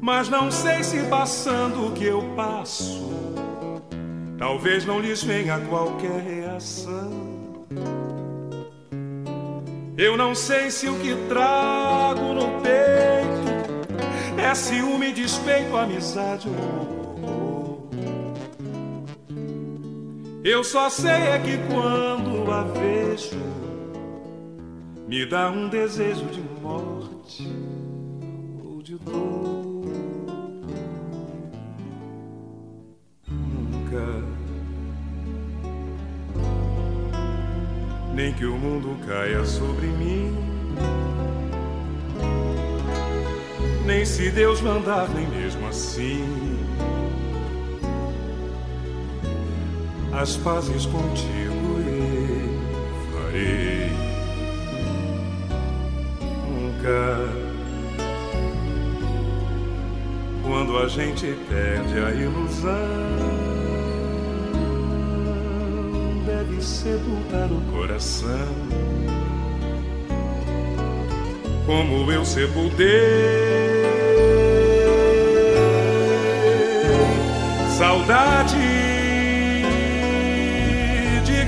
Mas não sei se passando o que eu passo, talvez não lhes venha qualquer reação. Eu não sei se o que trago no peito é ciúme, despeito, amizade ou Eu só sei é que quando a vejo, me dá um desejo de morte ou de dor. Nunca, nem que o mundo caia sobre mim, nem se Deus mandar, nem mesmo assim. As pazes contigo eu farei. Nunca quando a gente perde a ilusão e sepultar o coração. Como eu sepultei saudade.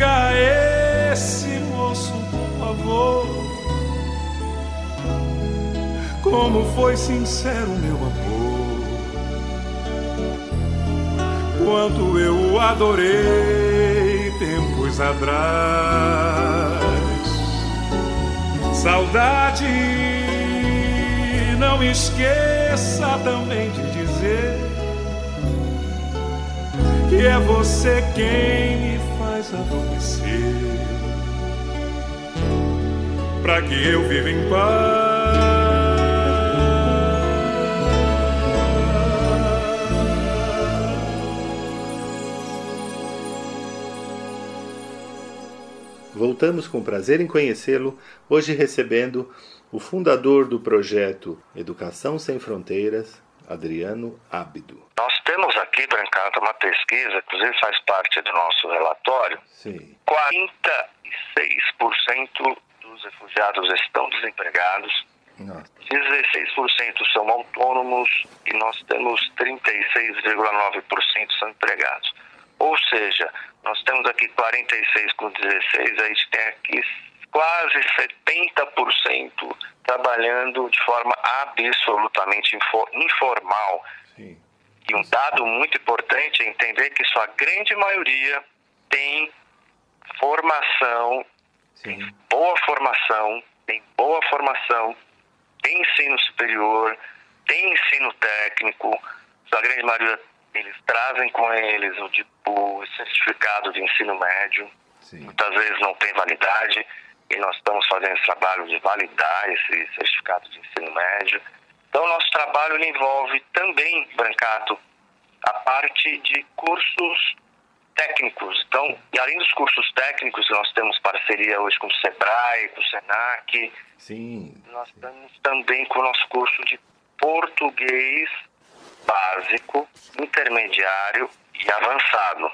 Diga a esse moço, por favor, como foi sincero meu amor, quanto eu o adorei tempos atrás. Saudade, não esqueça também de dizer que é você quem me para que eu viva em paz. Voltamos com prazer em conhecê-lo, hoje recebendo o fundador do projeto Educação Sem Fronteiras, Adriano Ábido. Nós temos aqui, Brancato, uma pesquisa, inclusive faz parte do nosso relatório. Sim. 46% dos refugiados estão desempregados, Nossa. 16% são autônomos e nós temos 36,9% são empregados. Ou seja, nós temos aqui 46 com 16, a gente tem aqui quase 70% trabalhando de forma absolutamente info- informal. Sim. E um dado muito importante é entender que sua grande maioria tem formação, Sim. boa formação, tem boa formação, tem ensino superior, tem ensino técnico, sua grande maioria eles trazem com eles o, o certificado de ensino médio, Sim. muitas vezes não tem validade, e nós estamos fazendo esse trabalho de validar esse certificado de ensino médio. Então, nosso trabalho envolve também, Brancato, a parte de cursos técnicos. Então, e além dos cursos técnicos, nós temos parceria hoje com o SEBRAE, com o SENAC, Sim. nós estamos também com o nosso curso de português básico, intermediário e avançado.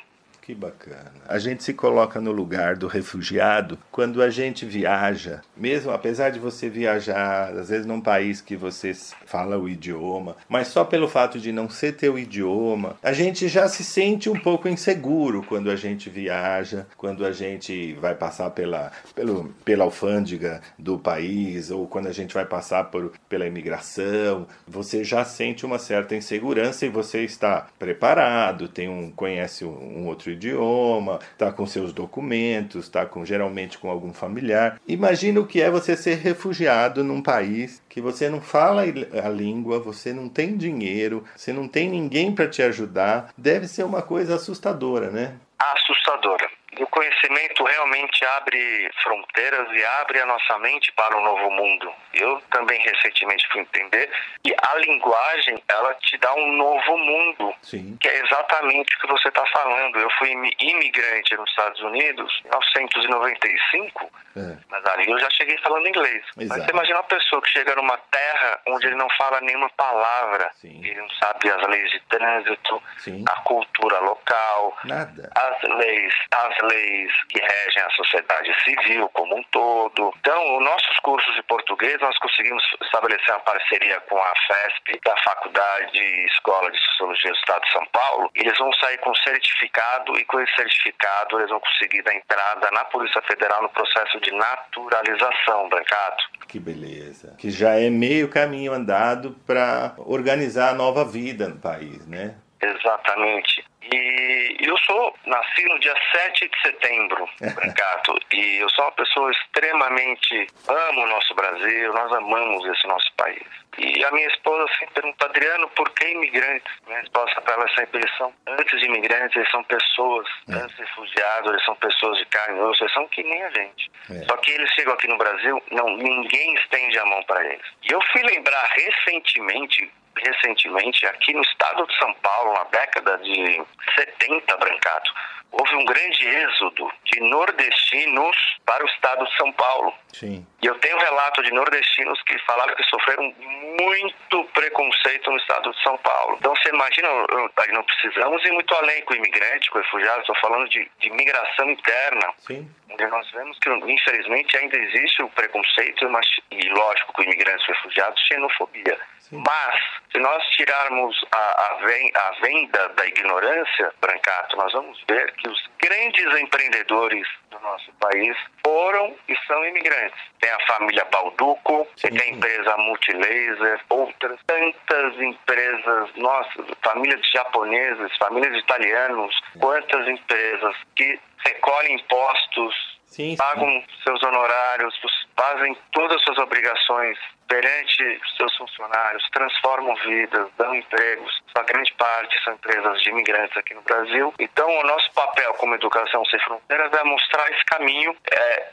Que bacana. A gente se coloca no lugar do refugiado quando a gente viaja, mesmo apesar de você viajar, às vezes num país que você fala o idioma, mas só pelo fato de não ser teu idioma, a gente já se sente um pouco inseguro quando a gente viaja, quando a gente vai passar pela, pelo, pela alfândega do país ou quando a gente vai passar por, pela imigração, você já sente uma certa insegurança e você está preparado, tem um conhece um outro idioma, está com seus documentos, está com geralmente com algum familiar. Imagina o que é você ser refugiado num país que você não fala a língua, você não tem dinheiro, você não tem ninguém para te ajudar. Deve ser uma coisa assustadora, né? assustadora. E o conhecimento realmente abre fronteiras e abre a nossa mente para um novo mundo. Eu também recentemente fui entender que a linguagem ela te dá um novo mundo, Sim. que é exatamente o que você está falando. Eu fui imi- imigrante nos Estados Unidos em 1995, É. mas ali eu já cheguei falando inglês. Mas Exato. você imagina uma pessoa que chega numa terra onde ele não fala nenhuma palavra, Sim. ele não sabe as leis de trânsito, Sim. a cultura local, Nada. as leis, as leis que regem a sociedade civil como um todo. Então, os nossos cursos de português, nós conseguimos estabelecer uma parceria com a FESP, da Faculdade e Escola de Sociologia do Estado de São Paulo. Eles vão sair com certificado e com esse certificado eles vão conseguir dar entrada na Polícia Federal no processo de naturalização, Brancato. Que beleza. Que já é meio caminho andado para organizar a nova vida no país, né? Exatamente. E eu sou, nasci no dia 7 de setembro, Brancato, e eu sou uma pessoa extremamente, amo o nosso Brasil, nós amamos esse nosso país. E a minha esposa sempre pergunta, Adriano, por que imigrantes? Minha resposta para ela é sempre, eles são, antes de imigrantes, eles são pessoas, antes de refugiados, eles são pessoas de carne e osso, eles são que nem a gente. É. Só que eles chegam aqui no Brasil, não, ninguém estende a mão para eles. E eu fui lembrar recentemente recentemente aqui no estado de São Paulo, na década de 70, Brancato, houve um grande êxodo de nordestinos para o estado de São Paulo. Sim. E eu tenho relato de nordestinos que falaram que sofreram muito preconceito no estado de São Paulo. Então você imagina, nós não precisamos ir muito além com o imigrante, com o refugiado, estou falando de, de migração interna. Sim. Onde nós vemos que, infelizmente, ainda existe o preconceito, mas, e lógico, com imigrantes e refugiados, xenofobia. Mas, se nós tirarmos a, a, ven- a venda da ignorância, Brancato, nós vamos ver que os grandes empreendedores do nosso país foram e são imigrantes. Tem a família Balduco, você tem a empresa Multilaser, outras tantas empresas, nossa, famílias de japoneses, famílias de italianos, quantas empresas que recolhem impostos, Sim, sim. pagam seus honorários, fazem todas as suas obrigações perante seus funcionários, transformam vidas, dão empregos. A grande parte são empresas de imigrantes aqui no Brasil. Então, o nosso papel como Educação Sem Fronteiras é mostrar esse caminho, é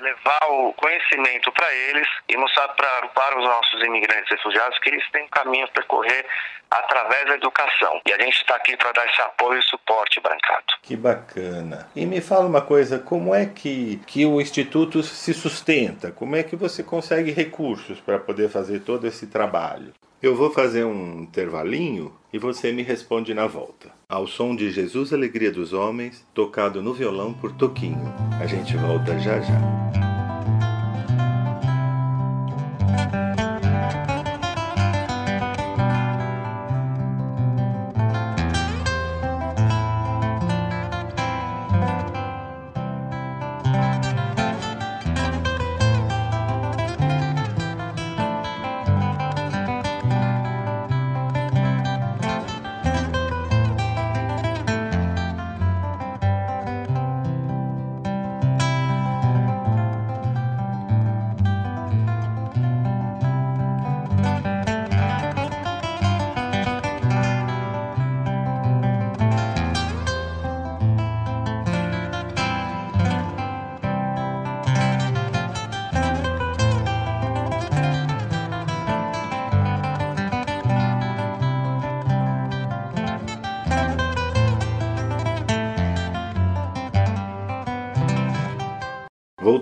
levar o conhecimento para eles e mostrar pra, para os nossos imigrantes refugiados que eles têm um caminho a percorrer através da educação. E a gente está aqui para dar esse apoio e suporte, Brancato. Que bacana. E me fala uma coisa, como é que, que o Instituto se sustenta? Como é que você consegue recursos para poder fazer todo esse trabalho? Eu vou fazer um intervalinho e você me responde na volta. Ao som de Jesus Alegria dos Homens, tocado no violão por Toquinho. A gente volta já já.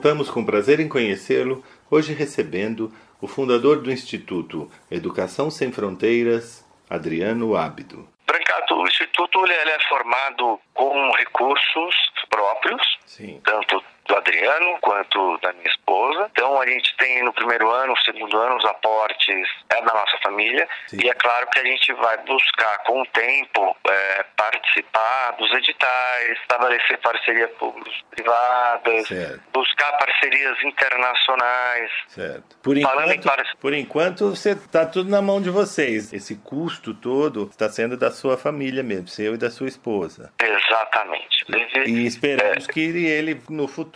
Voltamos com prazer em conhecê-lo, hoje recebendo o fundador do Instituto Educação Sem Fronteiras, Adriano Ábido. Brancato, o Instituto ele é formado com recursos próprios, Sim. tanto do Adriano quanto da minha esposa. Então a gente tem no primeiro ano, no segundo ano, os aportes é da nossa família. Sim. E é claro que a gente vai buscar, com o tempo, é, participar dos editais, estabelecer parcerias público-privadas, Certo. buscar parcerias internacionais. Certo. Por Falando enquanto, par- por enquanto você está tudo na mão de vocês. Esse custo todo está sendo da sua família mesmo, seu e da sua esposa. Exatamente. E É. esperamos que ele, no futuro,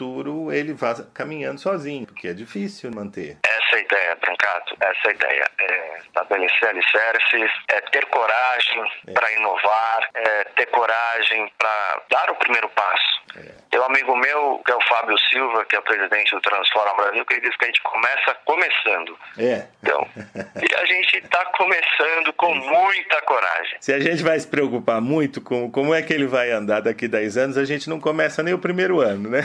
ele vá caminhando sozinho, porque é difícil manter. É a ideia, Brancato, essa é a ideia. É estabelecer alicerces, é ter coragem para inovar, é ter coragem para dar o primeiro passo. Tem um amigo meu, que é o Fábio Silva, que é o presidente do Transforma Brasil, que ele diz que a gente começa começando. É. Então, e a gente está começando com muita coragem. Se a gente vai se preocupar muito com como é que ele vai andar daqui 10 anos, a gente não começa nem o primeiro ano, né?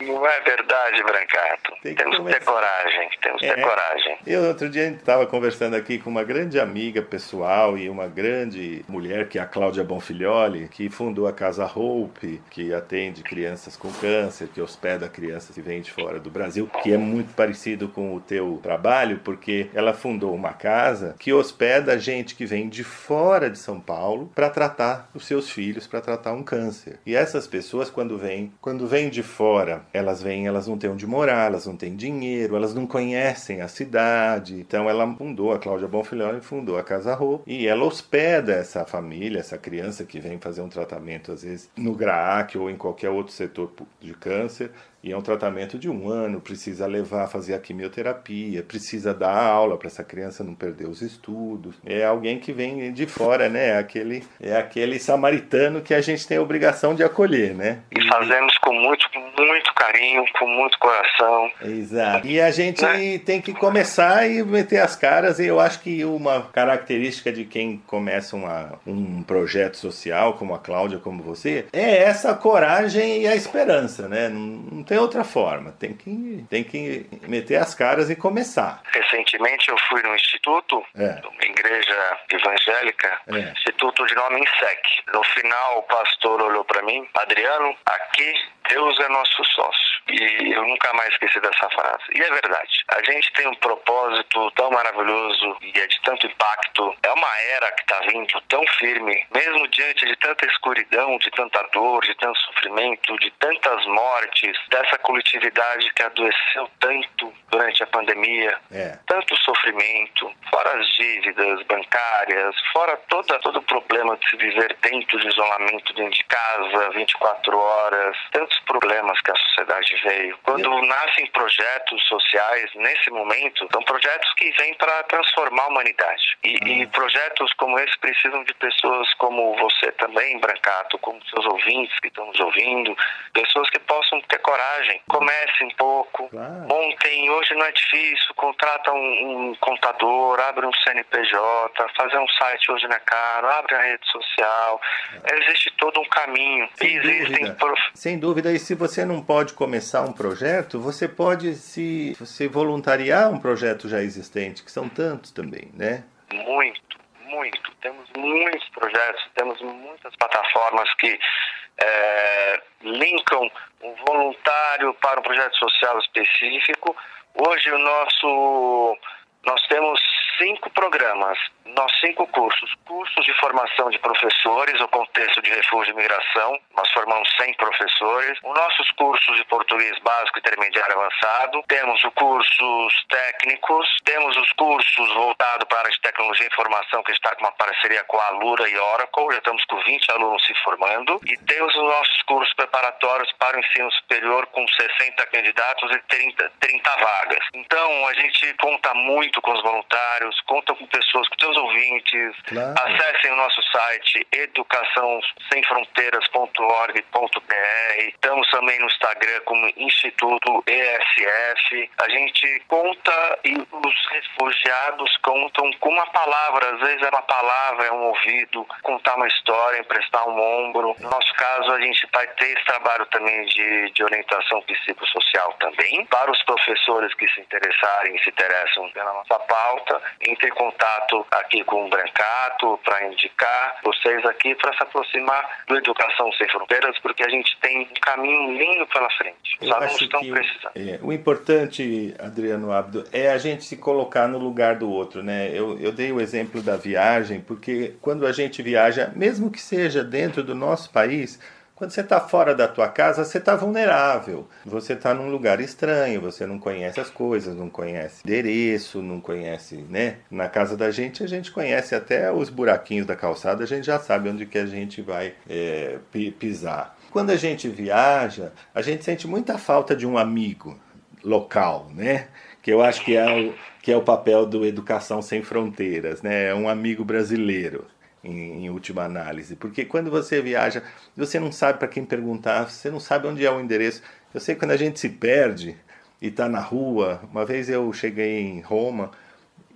Não é verdade, Brancato? Tem que temos que ter coragem, temos que ter É. coragem. Eu outro dia estava conversando aqui com uma grande amiga pessoal e uma grande mulher que é a Cláudia Bonfilholi, que fundou a Casa Hope, que atende crianças com câncer, que hospeda crianças que vêm de fora do Brasil, que é muito parecido com o teu trabalho, porque ela fundou uma casa que hospeda gente que vem de fora de São Paulo para tratar os seus filhos, para tratar um câncer. E essas pessoas quando vêm, quando vêm de fora, elas vêm, elas não têm onde morar, elas não têm dinheiro, elas não conhecem a cidade. Então ela fundou, a Cláudia Bonfilhoni fundou a Casa Rô e ela hospeda essa família, essa criança que vem fazer um tratamento às vezes no GRAAC ou em qualquer outro setor de câncer. E é um tratamento de um ano, precisa levar, fazer a quimioterapia, precisa dar aula para essa criança não perder os estudos. É alguém que vem de fora, né? É aquele, é aquele samaritano que a gente tem a obrigação de acolher, né? E fazemos com muito, muito carinho. carinho, com muito coração. Exato. E a gente né? tem que começar e meter as caras. E eu acho que uma característica de quem começa uma, um projeto social, como a Cláudia, como você, é essa coragem e a esperança, né? Não, não tem outra forma. Tem que, tem que meter as caras e começar. Recentemente eu fui no instituto, é. numa igreja evangélica, é. instituto de nome INSEC. No final, o pastor olhou para mim, Adriano, aqui Deus é nosso sócio. E eu nunca mais esqueci dessa frase. E é verdade. A gente tem um propósito tão maravilhoso e é de tanto impacto. É uma era que está vindo tão firme, mesmo diante de tanta escuridão, de tanta dor, de tanto sofrimento, de tantas mortes, dessa coletividade que adoeceu tanto durante a pandemia. É. Tanto sofrimento, fora as dívidas bancárias, fora toda, todo o problema de se viver dentro de isolamento dentro de casa, 24 horas, tantos problemas que a sociedade veio. Quando nascem projetos sociais, nesse momento, são projetos que vêm para transformar a humanidade. E, uhum. e, projetos como esse precisam de pessoas como você também, Brancato, como seus ouvintes que estão nos ouvindo, pessoas que possam ter coragem. Comecem um pouco, claro. montem, hoje não é difícil, contrata um, um contador, abre um CNPJ, fazer um site hoje não é caro, abre a rede social. É. Existe todo um caminho. Sem existem dúvida. Prof... Sem dúvida, e se você não pode começar um projeto, você pode se, se voluntariar um projeto já existente, que são tantos também, né? Muito, muito. Temos muitos projetos, temos muitas plataformas que é, linkam um voluntário para um projeto social específico. Hoje o nosso nós temos cinco programas, nós cinco cursos. Cursos de formação de professores, o contexto de refúgio e migração, nós formamos 100 professores. Os nossos cursos de português básico, intermediário avançado. Temos os cursos técnicos, temos os cursos voltados para a área de tecnologia e informação, que está com uma parceria com a Alura e Oracle, já estamos com 20 alunos se formando. E temos os nossos cursos preparatórios para o ensino superior, com 60 candidatos e 30, 30 vagas. Então, a gente conta muito com os voluntários, conta com pessoas, com seus ouvintes. Claro. Acessem o nosso site educaçãosemfronteiras.org.br. Estamos também no Instagram como Instituto ESF. A gente conta e os refugiados contam com uma palavra, às vezes é uma palavra, é um ouvido, contar uma história, emprestar um ombro. No nosso caso, a gente vai ter esse trabalho também de, de orientação psicossocial também. Para os professores que se interessarem, se interessam pela nossa pauta, entre em contato aqui com o Brancato para indicar vocês aqui para se aproximar do Educação Sem Fronteiras, porque a gente tem um caminho lindo pela frente. Os alunos estão precisando. É, o importante, Adriano Abdo, é a gente se colocar no lugar do outro, né? Eu, eu dei o exemplo da viagem, porque quando a gente viaja, mesmo que seja dentro do nosso país, quando você está fora da tua casa, você está vulnerável. Você está num lugar estranho, você não conhece as coisas, não conhece endereço, não conhece, né? Na casa da gente, a gente conhece até os buraquinhos da calçada, a gente já sabe onde que a gente vai é, pisar. Quando a gente viaja, a gente sente muita falta de um amigo local, né? Que eu acho que é o, que é o papel do Educação Sem Fronteiras, né? É um amigo brasileiro em, em, última análise. Porque quando você viaja, você não sabe para quem perguntar, você não sabe onde é o endereço. Eu sei que quando a gente se perde e está na rua, uma vez eu cheguei em Roma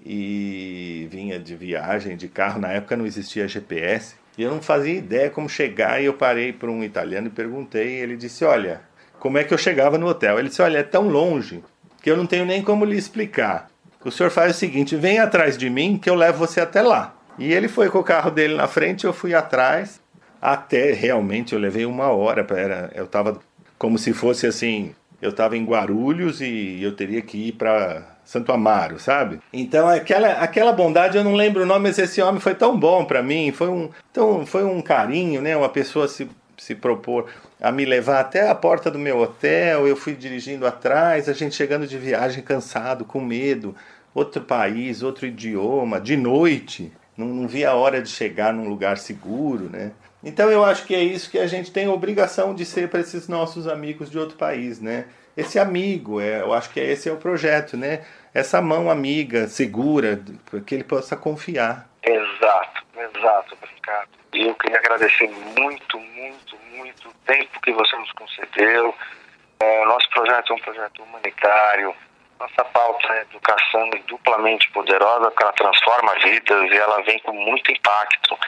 e vinha de viagem de carro, na época não existia GPS, e eu não fazia ideia como chegar, e eu parei para um italiano e perguntei, e ele disse, olha, como é que eu chegava no hotel? Ele disse, olha, é tão longe que eu não tenho nem como lhe explicar. O senhor faz o seguinte, vem atrás de mim que eu levo você até lá. E ele foi com o carro dele na frente, eu fui atrás. Até realmente eu levei uma hora para eu tava como se fosse assim, eu estava em Guarulhos e eu teria que ir para Santo Amaro, sabe? Então aquela, aquela bondade eu não lembro o nome, mas esse homem foi tão bom para mim, foi um, tão, foi um carinho, né? Uma pessoa se, se propor a me levar até a porta do meu hotel, eu fui dirigindo atrás, a gente chegando de viagem cansado, com medo, outro país, outro idioma, de noite não, não via a hora de chegar num lugar seguro, né? Então eu acho que é isso que a gente tem a obrigação de ser para esses nossos amigos de outro país, né? Esse amigo, é, eu acho que esse é o projeto, né? Essa mão amiga, segura, que ele possa confiar. Exato, exato, Ricardo. E eu queria agradecer muito, muito, muito o tempo que você nos concedeu, É, nosso projeto é um projeto humanitário. Nossa pauta é educação duplamente poderosa, porque ela transforma vidas e ela vem com muito impacto.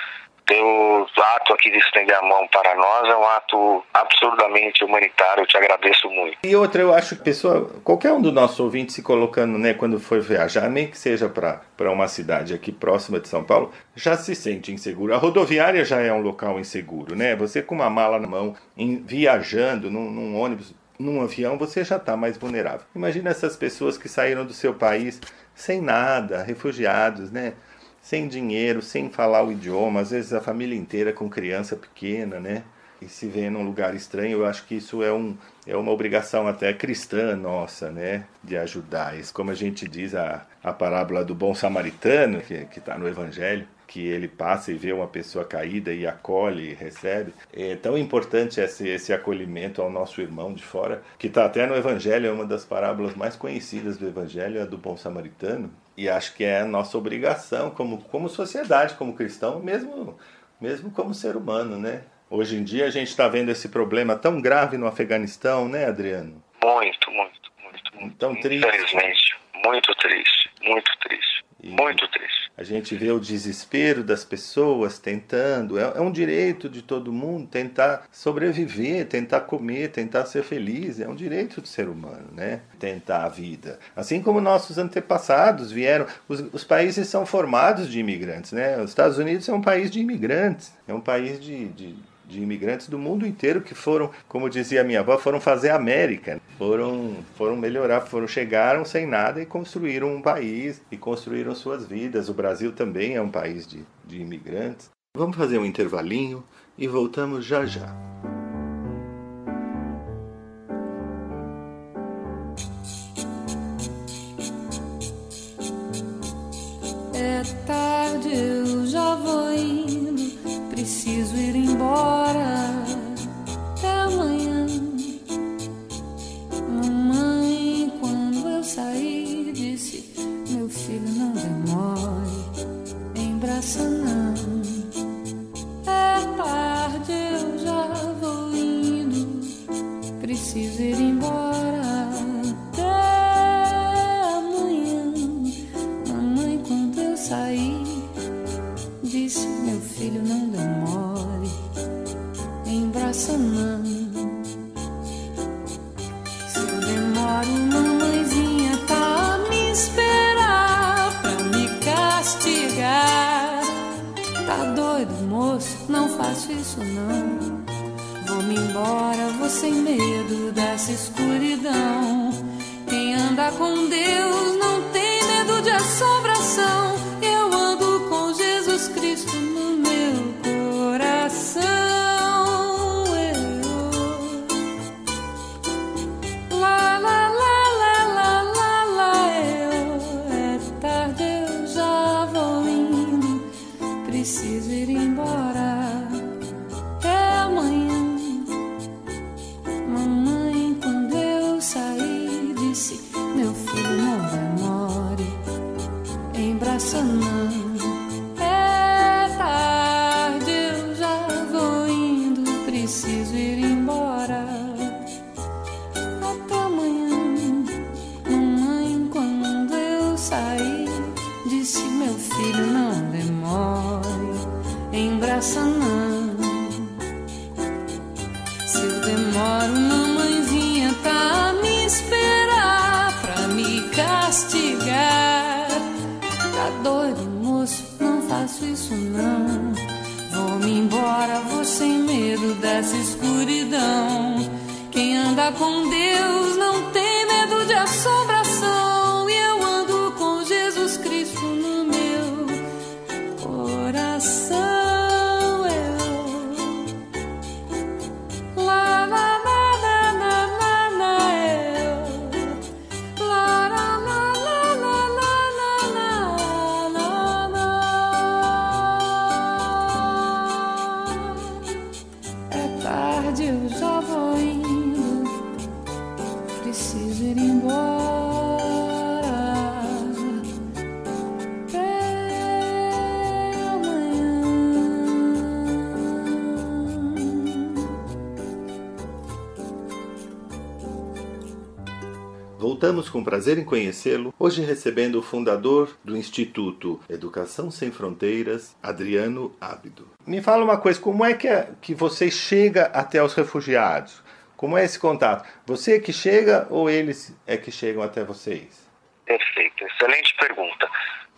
O ato aqui de estender a mão para nós é um ato absurdamente humanitário. Eu te agradeço muito. E outra, eu acho que pessoa, qualquer um dos nossos ouvintes se colocando, né, quando for viajar, nem que seja para uma cidade aqui próxima de São Paulo, já se sente inseguro. A rodoviária já é um local inseguro, né? Você com uma mala na mão, em, viajando num, num ônibus, num avião, você já está mais vulnerável. Imagina essas pessoas que saíram do seu país sem nada, refugiados, né? sem dinheiro, sem falar o idioma, às vezes a família inteira com criança pequena, né? E se vê num lugar estranho, eu acho que isso é, um, é uma obrigação até cristã nossa, né? De ajudar. Isso, como a gente diz, a, a parábola do bom samaritano, que está no Evangelho, que ele passa e vê uma pessoa caída e acolhe e recebe. É tão importante esse, esse acolhimento ao nosso irmão de fora, que está até no Evangelho, é uma das parábolas mais conhecidas do Evangelho, é a do bom samaritano. E acho que é a nossa obrigação como, como sociedade, como cristão, mesmo, mesmo como ser humano, né? Hoje em dia a gente está vendo esse problema tão grave no Afeganistão, né, Adriano? Muito, muito, muito, muito. Tão triste. Infelizmente, muito triste, muito triste, E- muito triste. A gente vê o desespero das pessoas tentando. É, é um direito de todo mundo tentar sobreviver, tentar comer, tentar ser feliz. É um direito do ser humano, né? Tentar a vida. Assim como nossos antepassados vieram. Os, os países são formados de imigrantes, né? Os Estados Unidos é um país de imigrantes. É um país de, de, de imigrantes do mundo inteiro que foram, como dizia minha avó, foram fazer América. Foram, foram melhorar, foram chegaram sem nada e construíram um país e construíram suas vidas. O Brasil também é um país de, de imigrantes. Vamos fazer um intervalinho e voltamos já já. Dessa escuridão. Quem anda com Deus Voltamos com prazer em conhecê-lo, hoje recebendo o fundador do Instituto Educação Sem Fronteiras, Adriano Ábido. Me fala uma coisa, como é que, é que você chega até os refugiados? Como é esse contato? Você é que chega ou eles é que chegam até vocês? Perfeito, excelente pergunta.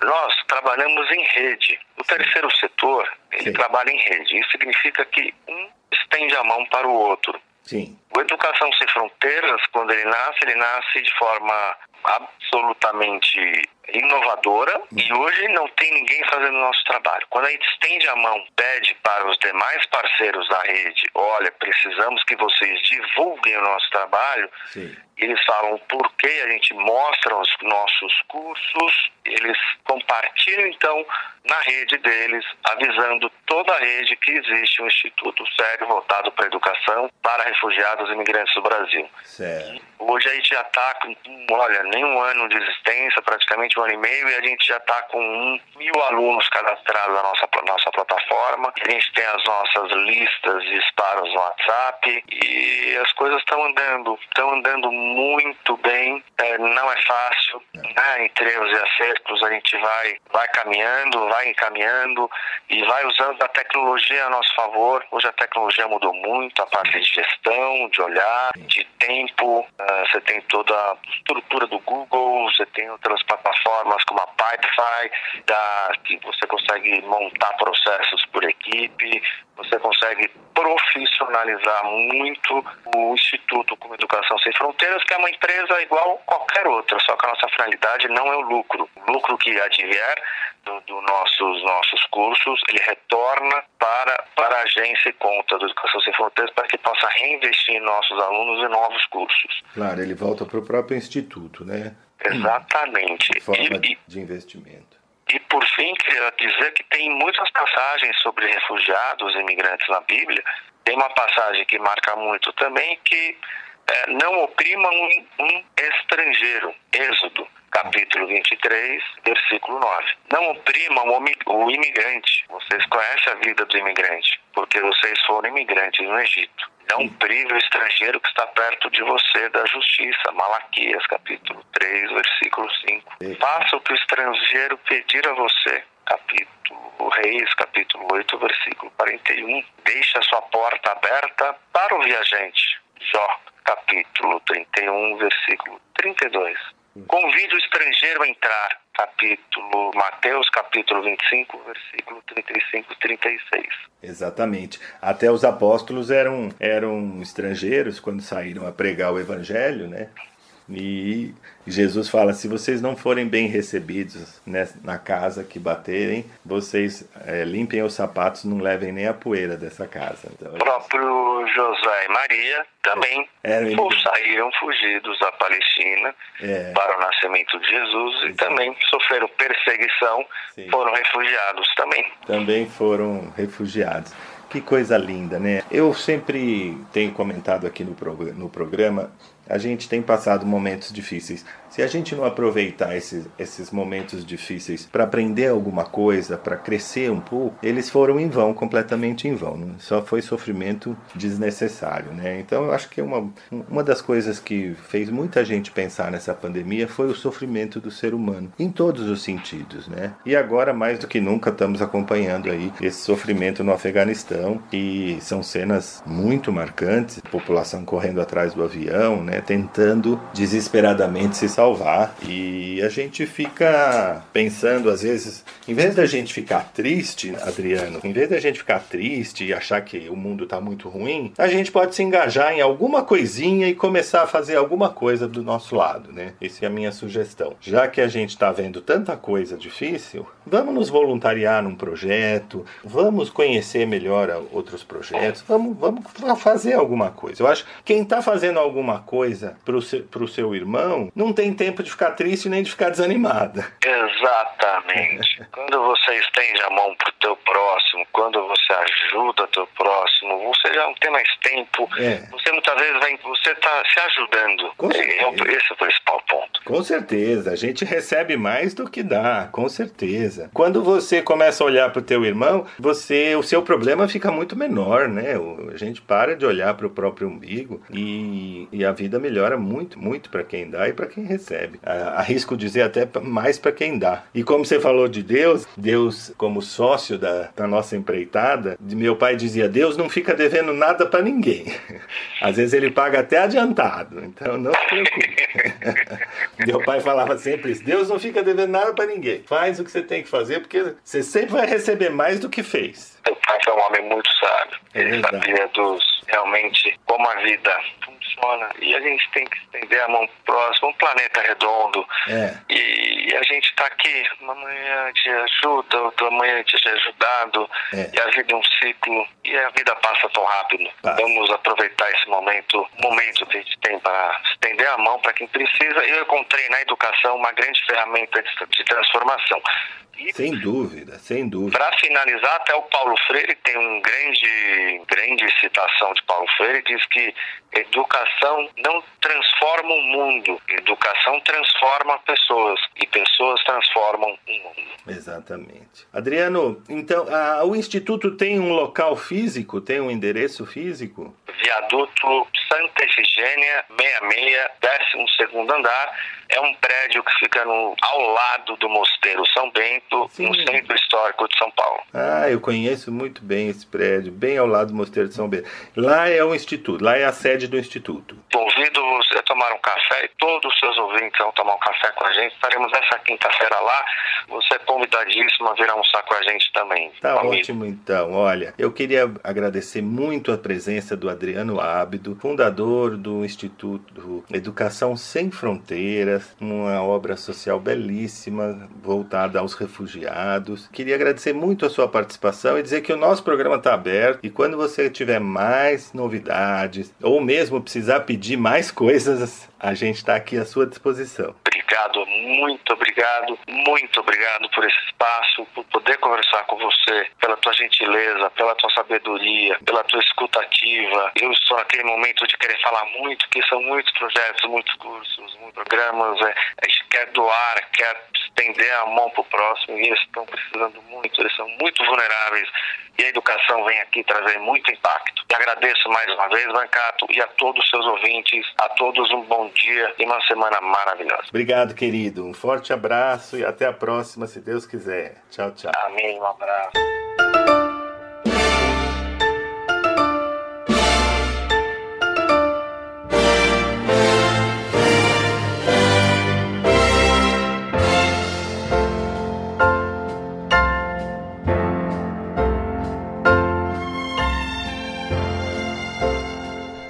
Nós trabalhamos em rede. O terceiro setor, ele Sim. trabalha em rede. Isso significa que um estende a mão para o outro. Sim. O Educação Sem Fronteiras, quando ele nasce, ele nasce de forma absolutamente inovadora e hoje não tem ninguém fazendo o nosso trabalho. Quando a gente estende a mão, pede para os demais parceiros da rede, olha, precisamos que vocês divulguem o nosso trabalho, Sim. eles falam o porquê, a gente mostra os nossos cursos, eles compartilham então na rede deles, avisando toda a rede que existe um instituto sério voltado para a educação para refugiados e imigrantes do Brasil. Certo. Hoje a gente já está com, olha, nem um ano de existência, praticamente um ano e meio, e a gente já está com um mil alunos cadastrados na nossa, nossa plataforma. A gente tem as nossas listas de disparos no WhatsApp e as coisas estão andando, estão andando muito bem. É, não é fácil, né? entre erros e acertos a gente vai, vai caminhando, vai encaminhando e vai usando a tecnologia a nosso favor. Hoje a tecnologia mudou muito, a parte de gestão, de olhar, de tempo. Ah, você tem toda a estrutura do Google, você tem outras plataformas como a Pipefy, da, que você consegue montar processos por equipe, você consegue profissionalizar muito o Instituto como Educação Sem Fronteiras, que é uma empresa igual qualquer outra, só que a nossa finalidade não é o lucro. O lucro que advier do, do nossos nossos cursos, ele retorna para, para a agência e conta do Educação Sem Fronteiras para que possa reinvestir em nossos alunos em novos cursos. Claro, ele volta para o próprio instituto, né? Exatamente. Forma E, de investimento. e por fim, queria dizer que tem muitas passagens sobre refugiados e imigrantes na Bíblia. Tem uma passagem que marca muito também que é, não oprimam um, um estrangeiro. Êxodo, capítulo 23, versículo 9. Não oprimam o, mi- o imigrante. Vocês conhecem a vida do imigrante, porque vocês foram imigrantes no Egito. Não prive o estrangeiro que está perto de você da justiça. Malaquias, capítulo 3, versículo 5. Faça o que o estrangeiro pedir a você. Capítulo Reis, capítulo 8, versículo 41. Deixe a sua porta aberta para o viajante. Jó, capítulo 31, versículo 32. Convide o estrangeiro a entrar. Capítulo Mateus, capítulo 25, versículo 35 e 36. Exatamente. Até os apóstolos eram, eram estrangeiros quando saíram a pregar o evangelho, né? E Jesus fala: se vocês não forem bem recebidos né, na casa que baterem, vocês é, limpem os sapatos, não levem nem a poeira dessa casa. Então, O próprio José e Maria também Eram ou saíram fugidos da Palestina É. para o nascimento de Jesus e também sofreram perseguição, Sim. foram refugiados também. também foram refugiados. Que coisa linda, né? Eu sempre tenho comentado aqui no, prog- no programa, a gente tem passado momentos difíceis. Se a gente não aproveitar esses, esses momentos difíceis para aprender alguma coisa, para crescer um pouco, eles foram em vão, completamente em vão. né? Só foi sofrimento desnecessário, né? Então eu acho que uma, uma das coisas que fez muita gente pensar nessa pandemia foi o sofrimento do ser humano, em todos os sentidos, né? E agora, mais do que nunca, estamos acompanhando aí esse sofrimento no Afeganistão, e são cenas muito marcantes, população correndo atrás do avião, né? Tentando desesperadamente se salvar, e a gente fica pensando, às vezes, em vez da gente ficar triste, Adriano, em vez da gente ficar triste e achar que o mundo está muito ruim, a gente pode se engajar em alguma coisinha e começar a fazer alguma coisa do nosso lado, né? Essa é a minha sugestão. Já que a gente está vendo tanta coisa difícil, vamos nos voluntariar num projeto, vamos conhecer melhor outros projetos, vamos, vamos fa- fazer alguma coisa. Eu acho que quem está fazendo alguma coisa para o seu irmão não tem tempo de ficar triste nem de ficar desanimada. Exatamente. quando você estende a mão pro teu próximo, quando você ajuda teu próximo, você já não tem mais tempo. É. Você muitas vezes vai, você está se ajudando. Com É, o- esse é o principal ponto. Com certeza, a gente recebe mais do que dá, com certeza. Quando você começa a olhar para o teu irmão, você, o seu problema fica muito menor, né? O- A gente para de olhar para o próprio umbigo e, e a vida vida melhora muito, muito para quem dá e para quem recebe. Arrisco dizer até mais para quem dá. E como você falou de Deus, Deus como sócio da, da nossa empreitada, meu pai dizia: Deus não fica devendo nada para ninguém. Às vezes ele paga até adiantado. Então não se preocupe. meu pai falava sempre isso: Deus não fica devendo nada para ninguém. Faz o que você tem que fazer porque você sempre vai receber mais do que fez. Meu pai foi um homem muito sábio. É Ele verdade. sabia dos realmente como a vida e a gente tem que estender a mão próximo, um planeta redondo. É. E a gente está aqui, uma manhã te ajuda, outra manhã te é ajudado, É. e a vida é um ciclo, e a vida passa tão rápido. Passa. Vamos aproveitar esse momento, momento que a gente tem para estender a mão para quem precisa. Eu encontrei na educação uma grande ferramenta de, de transformação. E Sem dúvida, sem dúvida. para finalizar, até o Paulo Freire tem um grande, grande citação de Paulo Freire, diz que educação não transforma o mundo, educação transforma pessoas e pessoas transformam o mundo. Exatamente. Adriano, então a- o Instituto tem um local físico, tem um endereço físico? Viaduto Santa Efigênia 66, 12 andar. É um prédio que fica no, ao lado do Mosteiro São Bento, Sim. no centro histórico de São Paulo. Ah, eu conheço muito bem esse prédio, bem ao lado do Mosteiro de São Bento. Lá é o Instituto, lá é a sede do Instituto. Convido você a tomar um café e todos os seus ouvintes vão tomar um café com a gente. Estaremos essa quinta-feira lá. Você é convidadíssimo a vir almoçar com a gente também. Tá família. ótimo então. Olha, eu queria agradecer muito a presença do Adriano Ábido, fundador do Instituto Educação Sem Fronteiras, uma obra social belíssima voltada aos refugiados. Queria agradecer muito a sua participação e dizer que o nosso programa está aberto e quando você tiver mais novidades ou mesmo precisar pedir mais coisas, a gente está aqui à sua disposição. Obrigado, muito obrigado, muito obrigado por esse espaço, por poder conversar com você, pela tua gentileza, pela tua sabedoria, pela tua escutativa. Eu estou naquele momento de querer falar muito, que são muitos projetos, muitos cursos, muitos programas. É, a gente quer doar, quer estender a mão para o próximo e eles estão precisando muito, eles são muito vulneráveis e a educação vem aqui trazer muito impacto. E agradeço mais uma vez, Bancato, e a todos os seus ouvintes, a todos um bom dia e uma semana maravilhosa. Obrigado, querido. Um forte abraço e até a próxima, se Deus quiser. Tchau, tchau. Amém, um abraço.